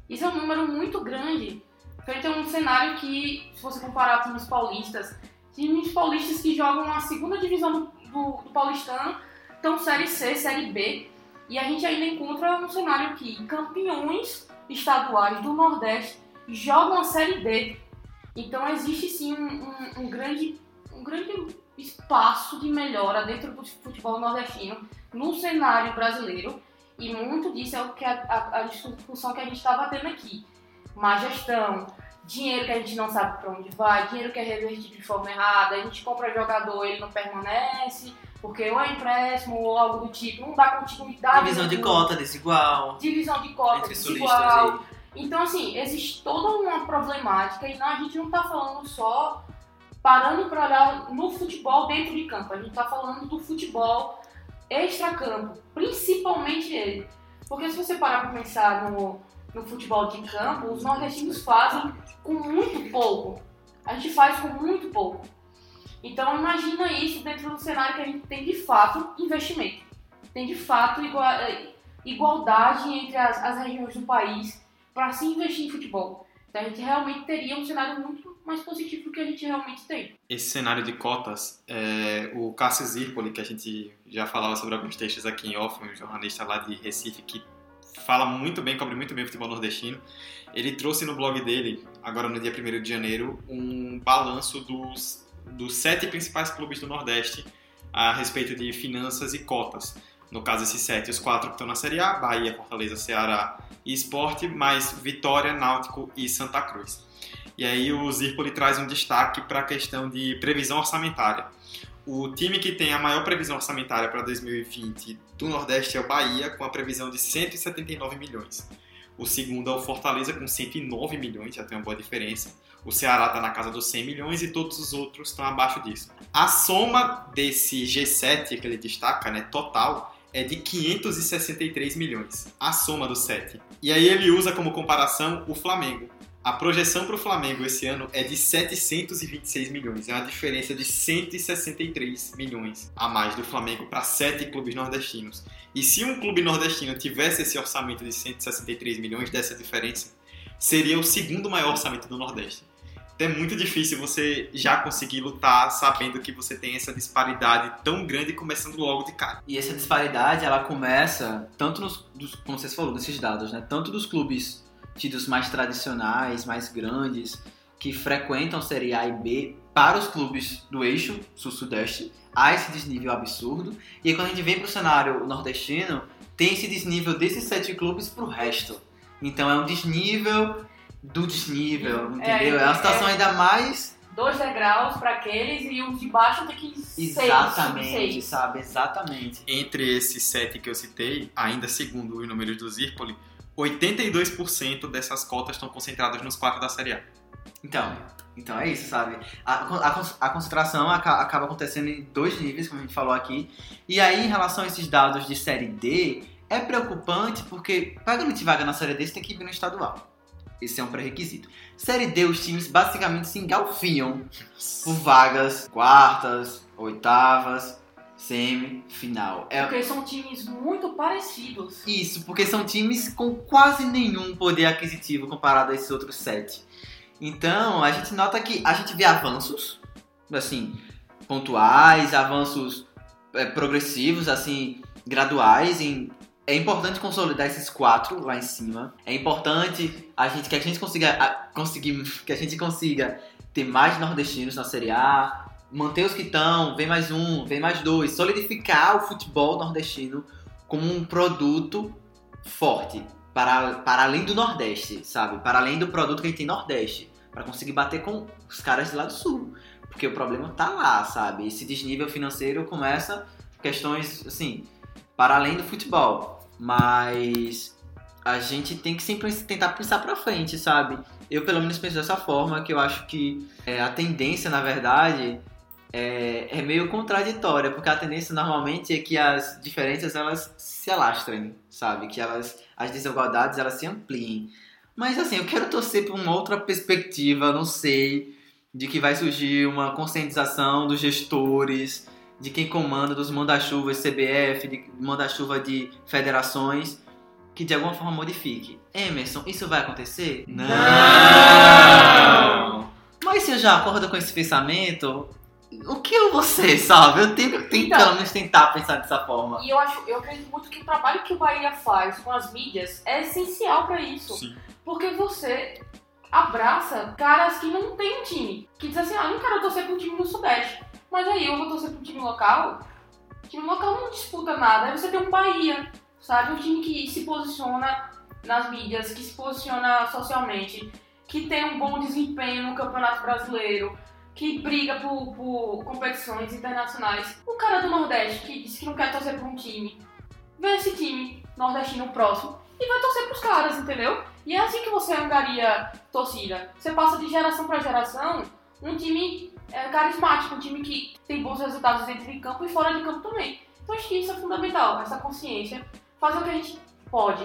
Isso é um número muito grande frente a um cenário que, se você comparar times paulistas, times paulistas que jogam na segunda divisão do, do, do paulistano estão Série C, Série B, e a gente ainda encontra um cenário que campeões estaduais do Nordeste jogam a Série D. Então existe sim um, um, um grande, um grande espaço de melhora dentro do futebol nordestino no cenário brasileiro. E muito disso é o que a, a, a discussão que a gente estava tendo aqui. Má gestão, dinheiro que a gente não sabe para onde vai, dinheiro que é revertido de forma errada, a gente compra jogador, ele não permanece, porque ou é empréstimo ou algo do tipo, não dá continuidade. Divisão de cota desigual. Divisão de cota desigual. Então, assim, existe toda uma problemática e não, a gente não está falando só parando para olhar no futebol dentro de campo, a gente está falando do futebol extra-campo, principalmente ele. Porque se você parar para pensar no, no futebol de campo, os nordestinos fazem com muito pouco. A gente faz com muito pouco. Então imagina isso dentro do cenário que a gente tem de fato investimento. Tem de fato eh, igualdade entre as, as regiões do país para se investir em futebol. Então a gente realmente teria um cenário muito mais positivo do que a gente realmente tem. Esse cenário de cotas, é, o Cássio Zirpoli, que a gente já falava sobre alguns textos aqui em off, um jornalista lá de Recife que fala muito bem, cobre muito bem o futebol nordestino, ele trouxe no blog dele, agora no dia 1 de janeiro, um balanço dos, dos sete principais clubes do Nordeste a respeito de finanças e cotas. No caso, esses sete, os quatro que estão na Série A, Bahia, Fortaleza, Ceará e Esporte, mais Vitória, Náutico e Santa Cruz. E aí o Zirpoli traz um destaque para a questão de previsão orçamentária. O time que tem a maior previsão orçamentária para 2020 do Nordeste é o Bahia, com a previsão de 179 milhões. O segundo é o Fortaleza, com 109 milhões, já tem uma boa diferença. O Ceará está na casa dos 100 milhões e todos os outros estão abaixo disso. A soma desse G7 que ele destaca, né, total, é de 563 milhões, a soma dos sete. E aí ele usa como comparação o Flamengo. A projeção para o Flamengo esse ano é de 726 milhões, é uma diferença de 163 milhões a mais do Flamengo para sete clubes nordestinos. E se um clube nordestino tivesse esse orçamento de 163 milhões dessa diferença, seria o segundo maior orçamento do Nordeste. Então é muito difícil você já conseguir lutar sabendo que você tem essa disparidade tão grande começando logo de cara. E essa disparidade ela começa tanto nos, dos, como vocês falou desses dados, né? Tanto dos clubes tidos mais tradicionais, mais grandes, que frequentam Série A e B para os clubes do eixo sul-sudeste, há esse desnível absurdo. E aí, quando a gente vem para o cenário nordestino, tem esse desnível desses sete clubes para o resto. Então é um desnível do desnível, entendeu? É, é uma situação é, ainda mais. Dois degraus para aqueles e os de baixo tem que Exatamente, seis, sabe? Exatamente. Entre esses sete que eu citei, ainda segundo os números do Zirpoli, 82% dessas cotas estão concentradas nos quatro da Série A. Então, então é isso, sabe? A, a, a concentração acaba acontecendo em dois níveis, como a gente falou aqui. E aí, em relação a esses dados de Série D, é preocupante porque para garantir vaga na Série D você tem que ir no estadual. Esse é um pré-requisito. Série D, os times basicamente se engalfinham por vagas quartas, oitavas, semifinal. É... Porque são times muito parecidos. Isso, porque são times com quase nenhum poder aquisitivo comparado a esses outros sete. Então, a gente nota que a gente vê avanços, assim, pontuais, avanços é, progressivos, assim, graduais em é importante consolidar esses quatro lá em cima. É importante a gente que a gente consiga a, conseguir que a gente consiga ter mais nordestinos na Série A, manter os que estão, vem mais um, vem mais dois, solidificar o futebol nordestino como um produto forte para, para além do Nordeste, sabe? Para além do produto que a gente tem Nordeste, para conseguir bater com os caras de lá do Sul, porque o problema tá lá, sabe? Esse desnível financeiro começa questões assim, para além do futebol mas a gente tem que sempre tentar pensar para frente, sabe? Eu pelo menos penso dessa forma, que eu acho que é, a tendência, na verdade, é, é meio contraditória, porque a tendência normalmente é que as diferenças elas se alastrem, sabe? Que elas, as desigualdades elas se ampliem. Mas assim, eu quero torcer por uma outra perspectiva, não sei, de que vai surgir uma conscientização dos gestores, de quem comanda, dos manda-chuvas CBF, de manda-chuva de federações, que de alguma forma modifique. Emerson, isso vai acontecer? Não! Mas se eu já acordo com esse pensamento, o que eu vou ser, sabe? Eu tenho, tenho Então. pelo menos tentar pensar dessa forma. E eu acho, eu acredito muito que o trabalho que o Bahia faz com as mídias é essencial pra isso. Sim. Porque você abraça caras que não tem um time. Que diz assim, ah, eu não quero torcer pro time do Sudeste. Mas aí eu vou torcer pro time local. O time local não disputa nada. Aí você tem um Bahia, sabe? Um time que se posiciona nas mídias, que se posiciona socialmente, que tem um bom desempenho no Campeonato Brasileiro, que briga por, por competições internacionais. O cara do Nordeste que disse que não quer torcer pra um time, vê esse time nordestino próximo e vai torcer pros caras, entendeu? E é assim que você angaria torcida. Você passa de geração pra geração um time é, carismático, um time que tem bons resultados dentro de campo e fora de campo também. Então acho que isso é fundamental, essa consciência, fazer o que a gente pode.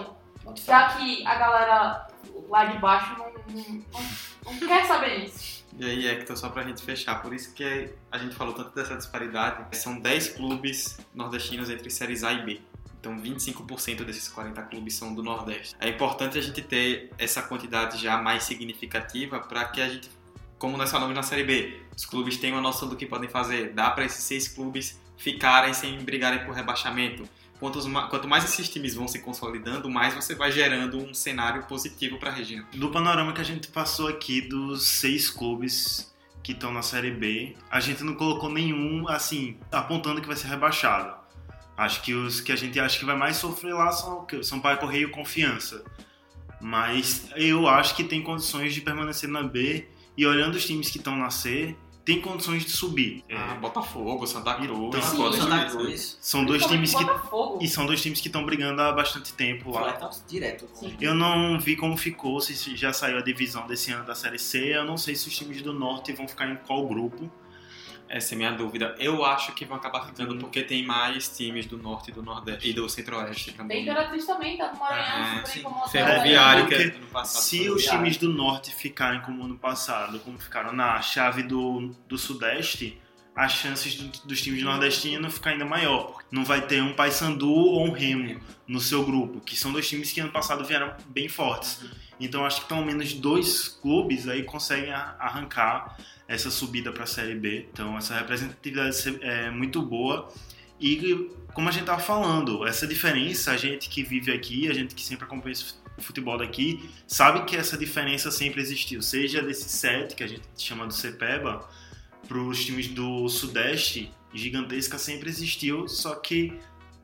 Já que a galera lá de baixo não, não, não- não quer saber disso. E aí, Hector, só pra gente fechar, por isso que a gente falou tanto dessa disparidade, são 10 clubes nordestinos entre séries A e B. Então 25% desses 40 clubes são do Nordeste. É importante a gente ter essa quantidade já mais significativa para que a gente, como nós falamos na Série B, os clubes tenham uma noção do que podem fazer. Dá para esses seis clubes ficarem sem brigarem por rebaixamento. Quantos quanto mais esses times vão se consolidando, mais você vai gerando um cenário positivo para a região. Do panorama que a gente passou aqui dos seis clubes que estão na Série B, a gente não colocou nenhum, assim, apontando que vai ser rebaixado. Acho que os que a gente acha que vai mais sofrer lá são o Sampaio Correio e Confiança. Mas eu acho que tem condições de permanecer na B e olhando os times que estão na C, tem condições de subir. É, Ah, Botafogo, Santa Cruz, Então, Sim, podem Santa. Cruz. são dois times que Botafogo. e são dois times que estão brigando há bastante tempo lá. Tá direto. Sim. Eu não vi como ficou, se já saiu a divisão desse ano da Série C. Eu não sei se os times do Norte vão ficar em qual grupo. Essa é a minha dúvida. Eu acho que vão acabar ficando porque tem mais times do Norte e do Nordeste e do Centro-Oeste Tem também. Imperatriz também, tá do Maranhão, É, incomodado. Ferroviário, que é ano passado. Se os times do Norte ficarem como ano passado, como ficaram na chave do, do Sudeste, as chances do- dos times nordestinos ficar ainda maior. porque Não vai ter um Paysandu ou um Remo no seu grupo, que são dois times que ano passado vieram bem fortes. Então acho que pelo menos dois clubes aí conseguem arrancar essa subida para a Série B. Então essa representatividade se- é muito boa. E como a gente estava falando, essa diferença, a gente que vive aqui, a gente que sempre acompanha esse futebol daqui, sabe que essa diferença sempre existiu. Seja desse sete, que a gente chama do CEPEBA, para os times do Sudeste, gigantesca sempre existiu, só que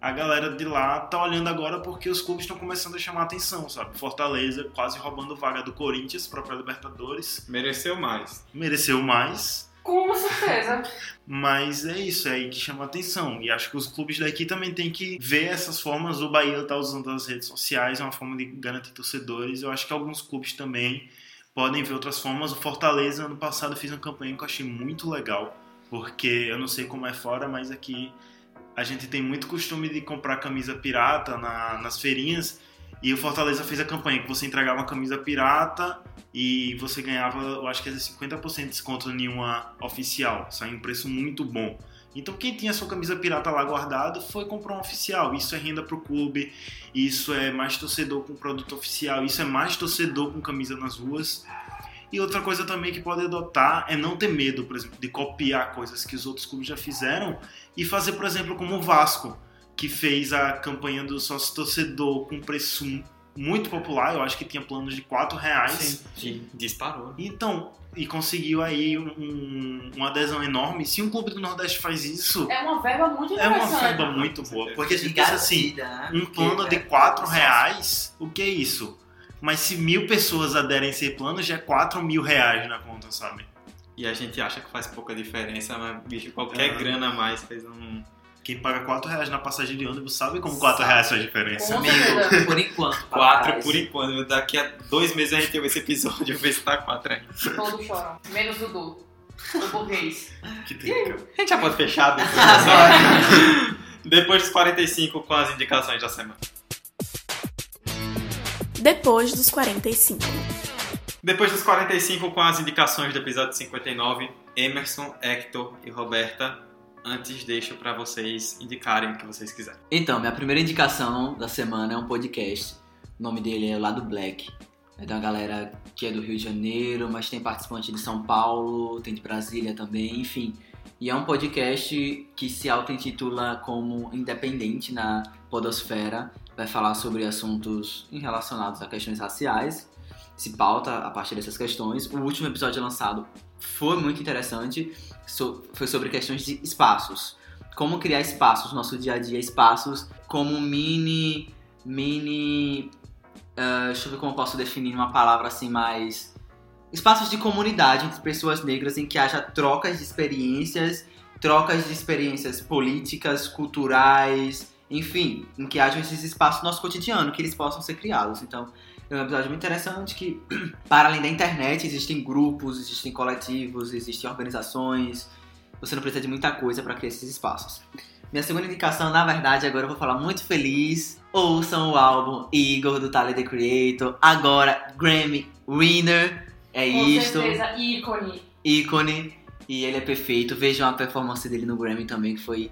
a galera de lá tá olhando agora porque os clubes estão começando a chamar a atenção, sabe? Fortaleza quase roubando vaga do Corinthians para a Libertadores, Mereceu mais. mereceu mais, Com certeza. [LAUGHS] mas é isso, é aí que chama a atenção. E acho que os clubes daqui também têm que ver essas formas. O Bahia tá usando as redes sociais, é uma forma de garantir torcedores. Eu acho que alguns clubes também podem ver outras formas. O Fortaleza, ano passado, fez uma campanha que eu achei muito legal, porque eu não sei como é fora, mas aqui a gente tem muito costume de comprar camisa pirata na- nas feirinhas. E o Fortaleza fez a campanha que você entregava uma camisa pirata e você ganhava, eu acho que era 50% de desconto em uma oficial. Saiu um preço muito bom. Então quem tinha sua camisa pirata lá guardado foi comprar um oficial. Isso é renda pro clube, isso é mais torcedor com produto oficial, isso é mais torcedor com camisa nas ruas. E outra coisa também que pode adotar é não ter medo, por exemplo, de copiar coisas que os outros clubes já fizeram e fazer, por exemplo, como o Vasco, que fez a campanha do sócio torcedor com preço muito popular, eu acho que tinha planos de 4 reais. Sim, disparou. Então, e conseguiu aí um- uma adesão enorme. Se um clube do Nordeste faz isso, É uma verba muito é uma verba muito boa. Porque a gente pensa assim, né? um plano de é 4 sócio. reais, o que é isso? Mas se mil pessoas aderem a esse plano, já é 4 mil reais na conta, sabe? E a gente acha que faz pouca diferença, mas, bicho, qualquer É. grana a mais fez um. Quem paga 4 reais na passagem de ônibus sabe como 4 Sabe. reais faz diferença. Amigo, por enquanto. para Quatro trás. por enquanto. Daqui a dois meses a gente ver esse episódio, ver se tá quatro ainda. Todos choram. Menos Dudu. O burguês. Que tem, A gente já pode fechar [LAUGHS] depois, depois dos 45 com as indicações da semana. Depois dos 45. Depois dos 45 com as indicações do episódio 59, Emerson, Hector e Roberta, antes deixo para vocês indicarem o que vocês quiserem. Então, minha primeira indicação da semana é um podcast. O nome dele é Lado Black. É da galera que é do Rio de Janeiro, mas tem participante de São Paulo, tem de Brasília também, enfim. E é um podcast que se auto-intitula como independente na podosfera. Vai falar sobre assuntos relacionados a questões raciais. Se pauta a partir dessas questões. O último episódio lançado foi muito interessante. Foi sobre questões de espaços. Como criar espaços no nosso dia a dia, espaços como mini. mini. ah, deixa eu ver como eu posso definir uma palavra assim mais. Espaços de comunidade entre pessoas negras em que haja trocas de experiências, trocas de experiências políticas, culturais, enfim, em que hajam esses espaços no nosso cotidiano, que eles possam ser criados. Então, é um episódio muito interessante que, [CLEARS THROAT] para além da internet, existem grupos, existem coletivos, existem organizações. Você não precisa de muita coisa para criar esses espaços. Minha segunda indicação, na verdade, agora eu vou falar muito feliz. Ouçam o álbum Igor do Tyler The Creator. Agora, Grammy Winner. É Com isto. certeza, ícone. Ícone. E ele é perfeito. Vejam a performance dele no Grammy também, que foi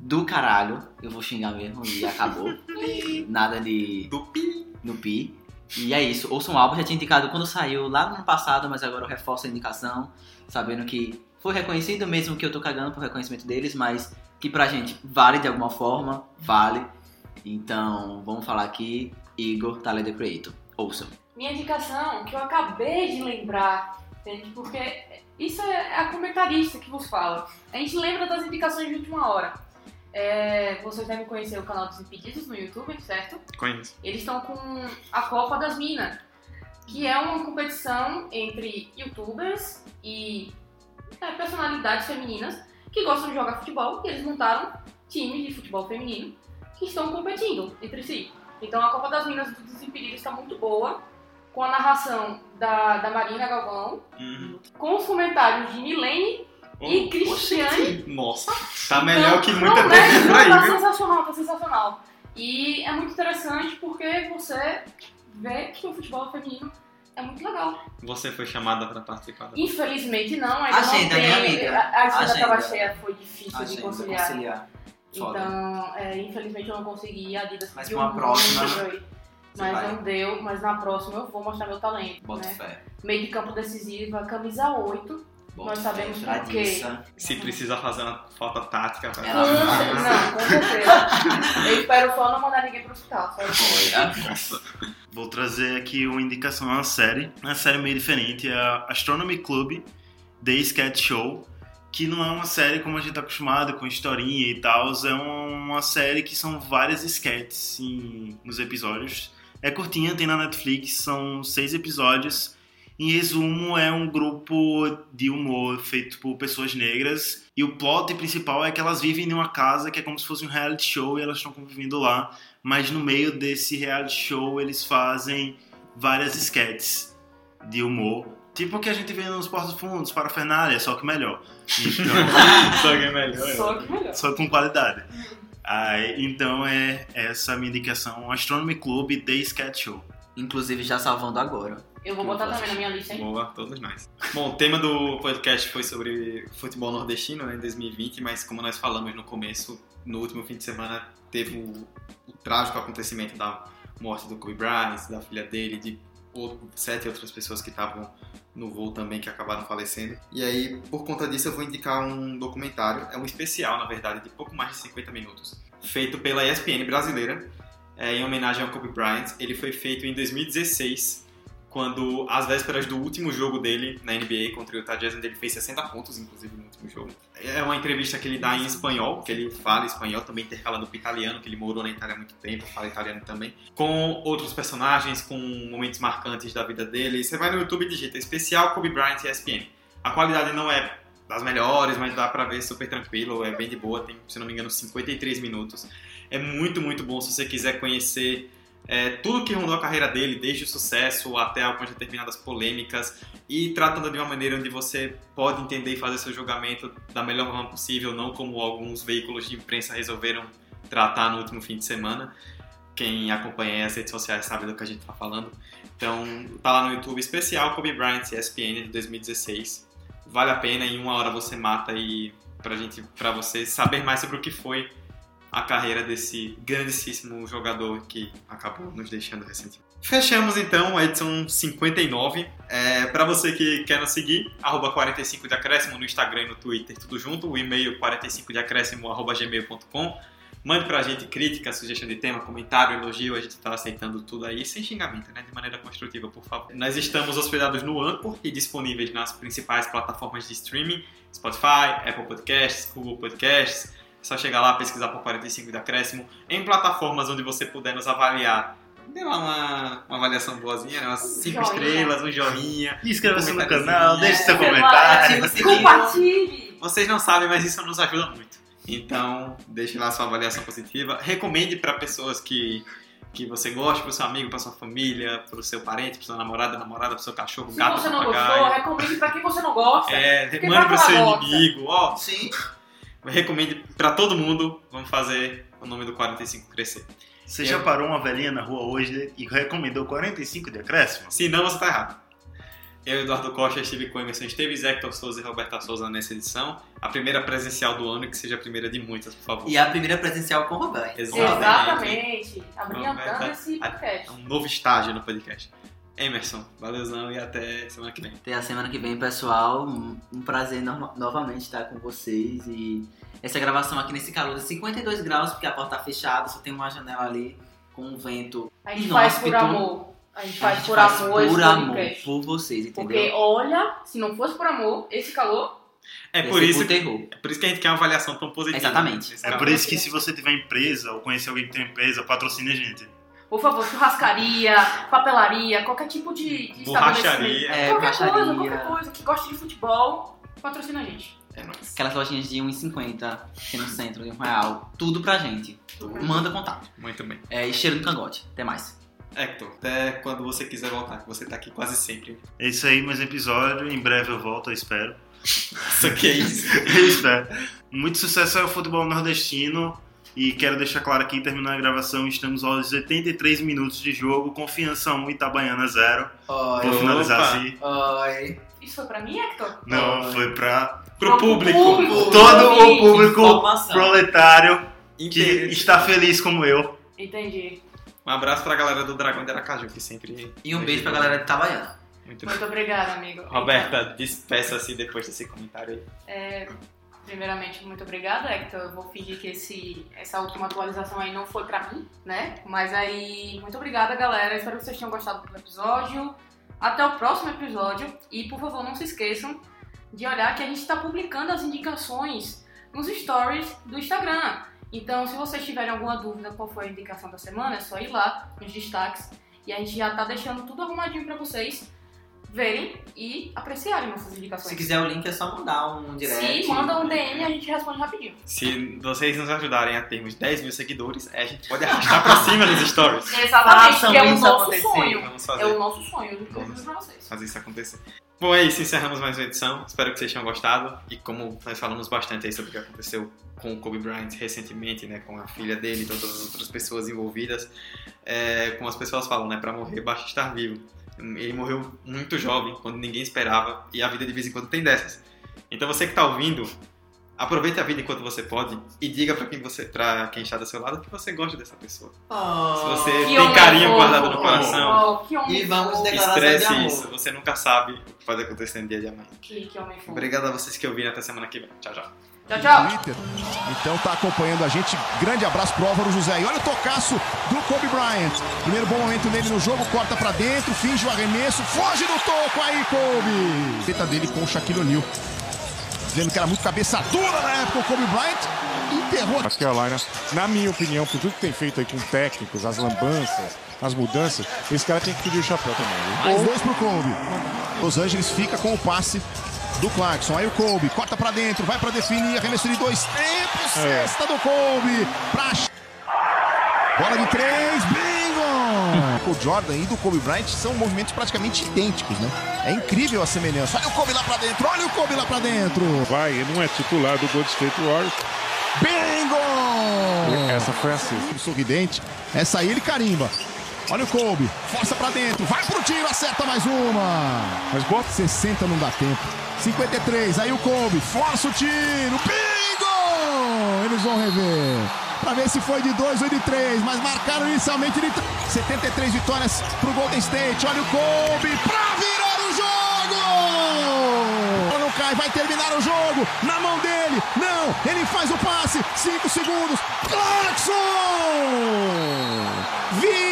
do caralho. Eu vou xingar mesmo e acabou. [LAUGHS] Nada de. Do pi. no Pi. E é isso. Ouçam o álbum, já tinha indicado quando saiu lá no ano passado, mas agora eu reforço a indicação, sabendo que foi reconhecido, mesmo que eu tô cagando pro reconhecimento deles, mas que pra gente vale de alguma forma, vale. Então, vamos falar aqui, Igor, Tyler The Creator. Ouçam. Minha indicação, que eu acabei de lembrar, entende? Porque isso é a comentarista que vos fala. A gente lembra das indicações de última hora. É, vocês devem conhecer o canal dos Impedidos no YouTube, certo? Conheço. Eles estão com a Copa das Minas, que é uma competição entre youtubers e é, personalidades femininas que gostam de jogar futebol e eles montaram times de futebol feminino que estão competindo entre si. Então a Copa das Minas dos Desimpedidos está muito boa, com a narração da, da Marina Galvão, Uhum. com os comentários de Milene e Cristiane. Nossa, tá melhor que muita não, TV por Tá aí, viu? sensacional, tá sensacional. E é muito interessante porque você vê que o futebol feminino é muito legal. Você foi chamada pra participar da Infelizmente não, ainda Agenda, não tem. né, amiga? A, a agenda Agenda. tava cheia, foi difícil de conciliar. conciliar. Então, é, infelizmente eu não consegui. A Adidas Mas pediu com a próxima, muito. Mas vai. não deu, mas na próxima eu vou mostrar meu talento. Bota né? fé. Meio de campo decisiva, camisa 8. Bota Nós sabemos por quê. Se precisar fazer uma falta tática, vai Ela cer- Não, com certeza. Eu espero só não mandar ninguém pro hospital. Só. Vou trazer aqui uma indicação, uma série, uma série meio diferente, é a Astronomy Club The Sketch Show, que não é uma série como a gente tá acostumado, com historinha e tal, é uma série que são várias sketches em- nos episódios. É curtinha, tem na Netflix, são seis episódios. Em resumo, é um grupo de humor feito por pessoas negras. E o plot principal é que elas vivem em uma casa que é como se fosse um reality show e elas estão convivendo lá mas no meio desse reality show eles fazem várias sketches de humor. Tipo o que a gente vê nos Portos Fundos, Parafernália, só que melhor. Então, [LAUGHS] Só que é melhor. Só que melhor. só com qualidade. Aí, então é essa a minha indicação, Astronomy Club The Sketch Show. Inclusive já salvando agora. Eu vou botar também na minha lista, hein? Boa, todos nós. Bom, o tema do podcast foi sobre futebol nordestino né, em 2020, mas como nós falamos no começo, no último fim de semana teve o, o trágico acontecimento da morte do Kobe Bryant, da filha dele, de outro- sete outras pessoas que estavam no voo também que acabaram falecendo. E aí, por conta disso, eu vou indicar um documentário, é um especial, na verdade, de pouco mais de 50 minutos, feito pela ESPN brasileira, é, em homenagem ao Kobe Bryant. Ele foi feito em 2016, quando, às vésperas do último jogo dele na NBA contra o Utah Jazz, ele fez 60 pontos, inclusive, no último jogo. É uma entrevista que ele dá em espanhol, que ele fala espanhol, também intercalando com italiano, que ele morou na Itália há muito tempo, fala italiano também. Com outros personagens, com momentos marcantes da vida dele. Você vai no YouTube e digita especial Kobe Bryant ESPN. A qualidade não é das melhores, mas dá pra ver super tranquilo, é bem de boa, tem, se não me engano, 53 minutos. É muito, muito bom se você quiser conhecer é, tudo que rondou a carreira dele, desde o sucesso até algumas determinadas polêmicas, e tratando de uma maneira onde você pode entender e fazer seu julgamento da melhor forma possível, não como alguns veículos de imprensa resolveram tratar no último fim de semana. Quem acompanha as redes sociais sabe do que a gente está falando. Então, tá lá no YouTube especial Kobe Bryant ESPN de 2016. Vale a pena, em uma hora você mata e pra gente, para você saber mais sobre o que foi a carreira desse grandíssimo jogador que acabou nos deixando recentemente. Fechamos então a edição 59. É, para você que quer nos seguir, arroba 45 de acréscimo no Instagram e no Twitter, tudo junto. O e-mail 45 de acréscimo arroba gmail.com. Mande pra gente crítica, sugestão de tema, comentário, elogio, a gente está aceitando tudo aí, sem xingamento, né? De maneira construtiva, por favor. Nós estamos hospedados no Anchor e disponíveis nas principais plataformas de streaming, Spotify, Apple Podcasts, Google Podcasts. É só chegar lá, pesquisar por 45 de acréscimo, em plataformas onde você puder nos avaliar. Dê lá uma, uma avaliação boazinha, né? umas 5 Joinha. estrelas, um joinha. Inscreva-se no canal, deixe seu comentário. Compartilhe! Vocês não sabem, mas isso nos ajuda muito. Então, deixe lá sua avaliação positiva. Recomende para pessoas que, que você gosta, para o seu amigo, para sua família, para o seu parente, para sua namorada, namorada, para o seu cachorro, Se gato, você não gostou, papagaio. recomende pra quem você não gosta. É, mande para o seu gosta. inimigo. Ó, Sim. Recomende para todo mundo. Vamos fazer o nome do 45 crescer. Você já parou uma velhinha na rua hoje e recomendou 45 de acréscimo? Se não, você tá errado. Eu, Eduardo Costa, estive com Emerson Esteves, Hector Souza e Roberta Souza nessa edição. A primeira presencial do ano, que seja a primeira de muitas, por favor. E a primeira presencial com o Roberto. Exatamente. Abrilhantando Roberta, esse É podcast. um novo estágio no podcast. Emerson, valeuzão e até semana que vem. Até a semana que vem, pessoal. Um prazer no- novamente estar com vocês. E essa gravação aqui nesse calor de 52 graus, porque a porta tá fechada, só tem uma janela ali com um vento. A gente Inóspito. faz por amor. A gente faz A gente por faz amor por amor, podcast. por vocês, entendeu? Porque olha, se não fosse por amor, esse calor. É por, isso, terror. é por isso que a gente quer uma avaliação tão positiva. Exatamente. Esse É por isso que se você tiver empresa ou conhecer alguém que tem empresa, patrocine a gente. Por favor, churrascaria, papelaria, qualquer tipo de, de Borracharia. estabelecimento. É, qualquer coisa, borracharia. qualquer coisa que goste de futebol, patrocina a gente. É nóis. Aquelas lojinhas de 1,50 aqui no centro, de um real. Tudo pra gente. Manda contato. Muito bem. É, e cheiro no cangote. Até mais. Hector, até quando você quiser voltar, que você tá aqui quase sempre. É isso aí, mais um episódio. Em breve eu volto, eu espero. Isso que é isso. [LAUGHS] Eu espero. Muito sucesso ao futebol nordestino. E quero deixar claro aqui, terminando a gravação, estamos aos 83 minutos de jogo, confiança 1 Itabaiana 0. Vou Oi. finalizar Opa. assim. Oi. Isso foi pra mim, Hector? Não, Oi. foi pra Pro público. todo o público Informação. proletário que Inteiro. está feliz como eu. Entendi. Um abraço pra galera do Dragão de Aracaju, que sempre. E um beijo pra galera de Itabaiana. Muito. Muito obrigada, amigo. Roberta, despeça-se depois desse comentário aí. É, primeiramente, muito obrigada, Hector. Eu vou fingir que esse, essa última atualização aí não foi pra mim, né? Mas aí, muito obrigada, galera. Espero que vocês tenham gostado do episódio. Até o próximo episódio. E, por favor, não se esqueçam de olhar que a gente está publicando as indicações nos stories do Instagram. Então, se vocês tiverem alguma dúvida qual foi a indicação da semana, é só ir lá nos destaques. E a gente já tá deixando tudo arrumadinho pra vocês verem e apreciarem nossas indicações. Se quiser o link é só mandar um direct. Se manda um DM, a gente responde rapidinho. Se vocês nos ajudarem a termos 10 mil seguidores, a gente pode arrastar pra cima nos stories. [LAUGHS] Exatamente, que é o nosso acontecer. sonho. Vamos fazer, É o nosso sonho, eu Vamos. pra vocês. fazer isso acontecer. Bom, é isso. Encerramos mais uma edição. Espero que vocês tenham gostado. E como nós falamos bastante aí sobre o que aconteceu com o Kobe Bryant recentemente, né? Com a filha dele e todas as outras pessoas envolvidas. É, como as pessoas falam, né? Pra morrer, basta estar vivo. Ele morreu muito jovem, quando ninguém esperava. E a vida de vez em quando tem dessas. Então você que tá ouvindo, aproveite a vida enquanto você pode. E diga pra quem, você, pra quem está do seu lado que você gosta dessa pessoa. Oh. Se você tem carinho fofo. guardado no coração, Oh, E vamos declarar- de estresse amor. isso. Você nunca sabe o que pode acontecer no dia de amanhã. Que, que. Obrigado a vocês que ouviram até semana que vem. Tchau, tchau. Tchau, tchau. Twitter. Então tá acompanhando a gente. Grande abraço pro Álvaro José. E olha o tocaço do Kobe Bryant. Primeiro bom momento nele no jogo, corta pra dentro, finge o arremesso, foge do toco aí, Kobe. Teta dele com o Shaquille O'Neal. Dizendo que era muito cabeça dura na época o Kobe Bryant. Enterrou. North Carolina, na minha opinião, por tudo que tem feito aí com técnicos, as lambanças, as mudanças, esse cara tem que pedir o chapéu também. viu? Mais dois pro Kobe. Los Angeles fica com o passe do Clarkson. Aí o Kobe corta pra dentro, vai pra definir, arremesso de dois tempos, É. cesta do Kobe. Pra... Bola de três, bingo! O Jordan e do Kobe Bryant são movimentos praticamente idênticos, né? É incrível a semelhança. Olha o Kobe lá pra dentro, olha o Kobe lá pra dentro. Vai, ele não é titular do Gold State Warriors. Bingo! Essa foi assim. Sorridente. Essa aí ele carimba. Olha o Kobe, força pra dentro, vai pro tiro, acerta mais uma. Mas bota 60 não dá tempo. 53, aí o Kobe, força o tiro, bingo! Eles vão rever. Pra ver se foi de 2 ou de 3, mas marcaram inicialmente de 3. 73 vitórias pro Golden State. Olha o Kobe pra virar o jogo! Não cai, vai terminar o jogo na mão dele. Não, ele faz o passe. 5 segundos. Clarkson! Vira!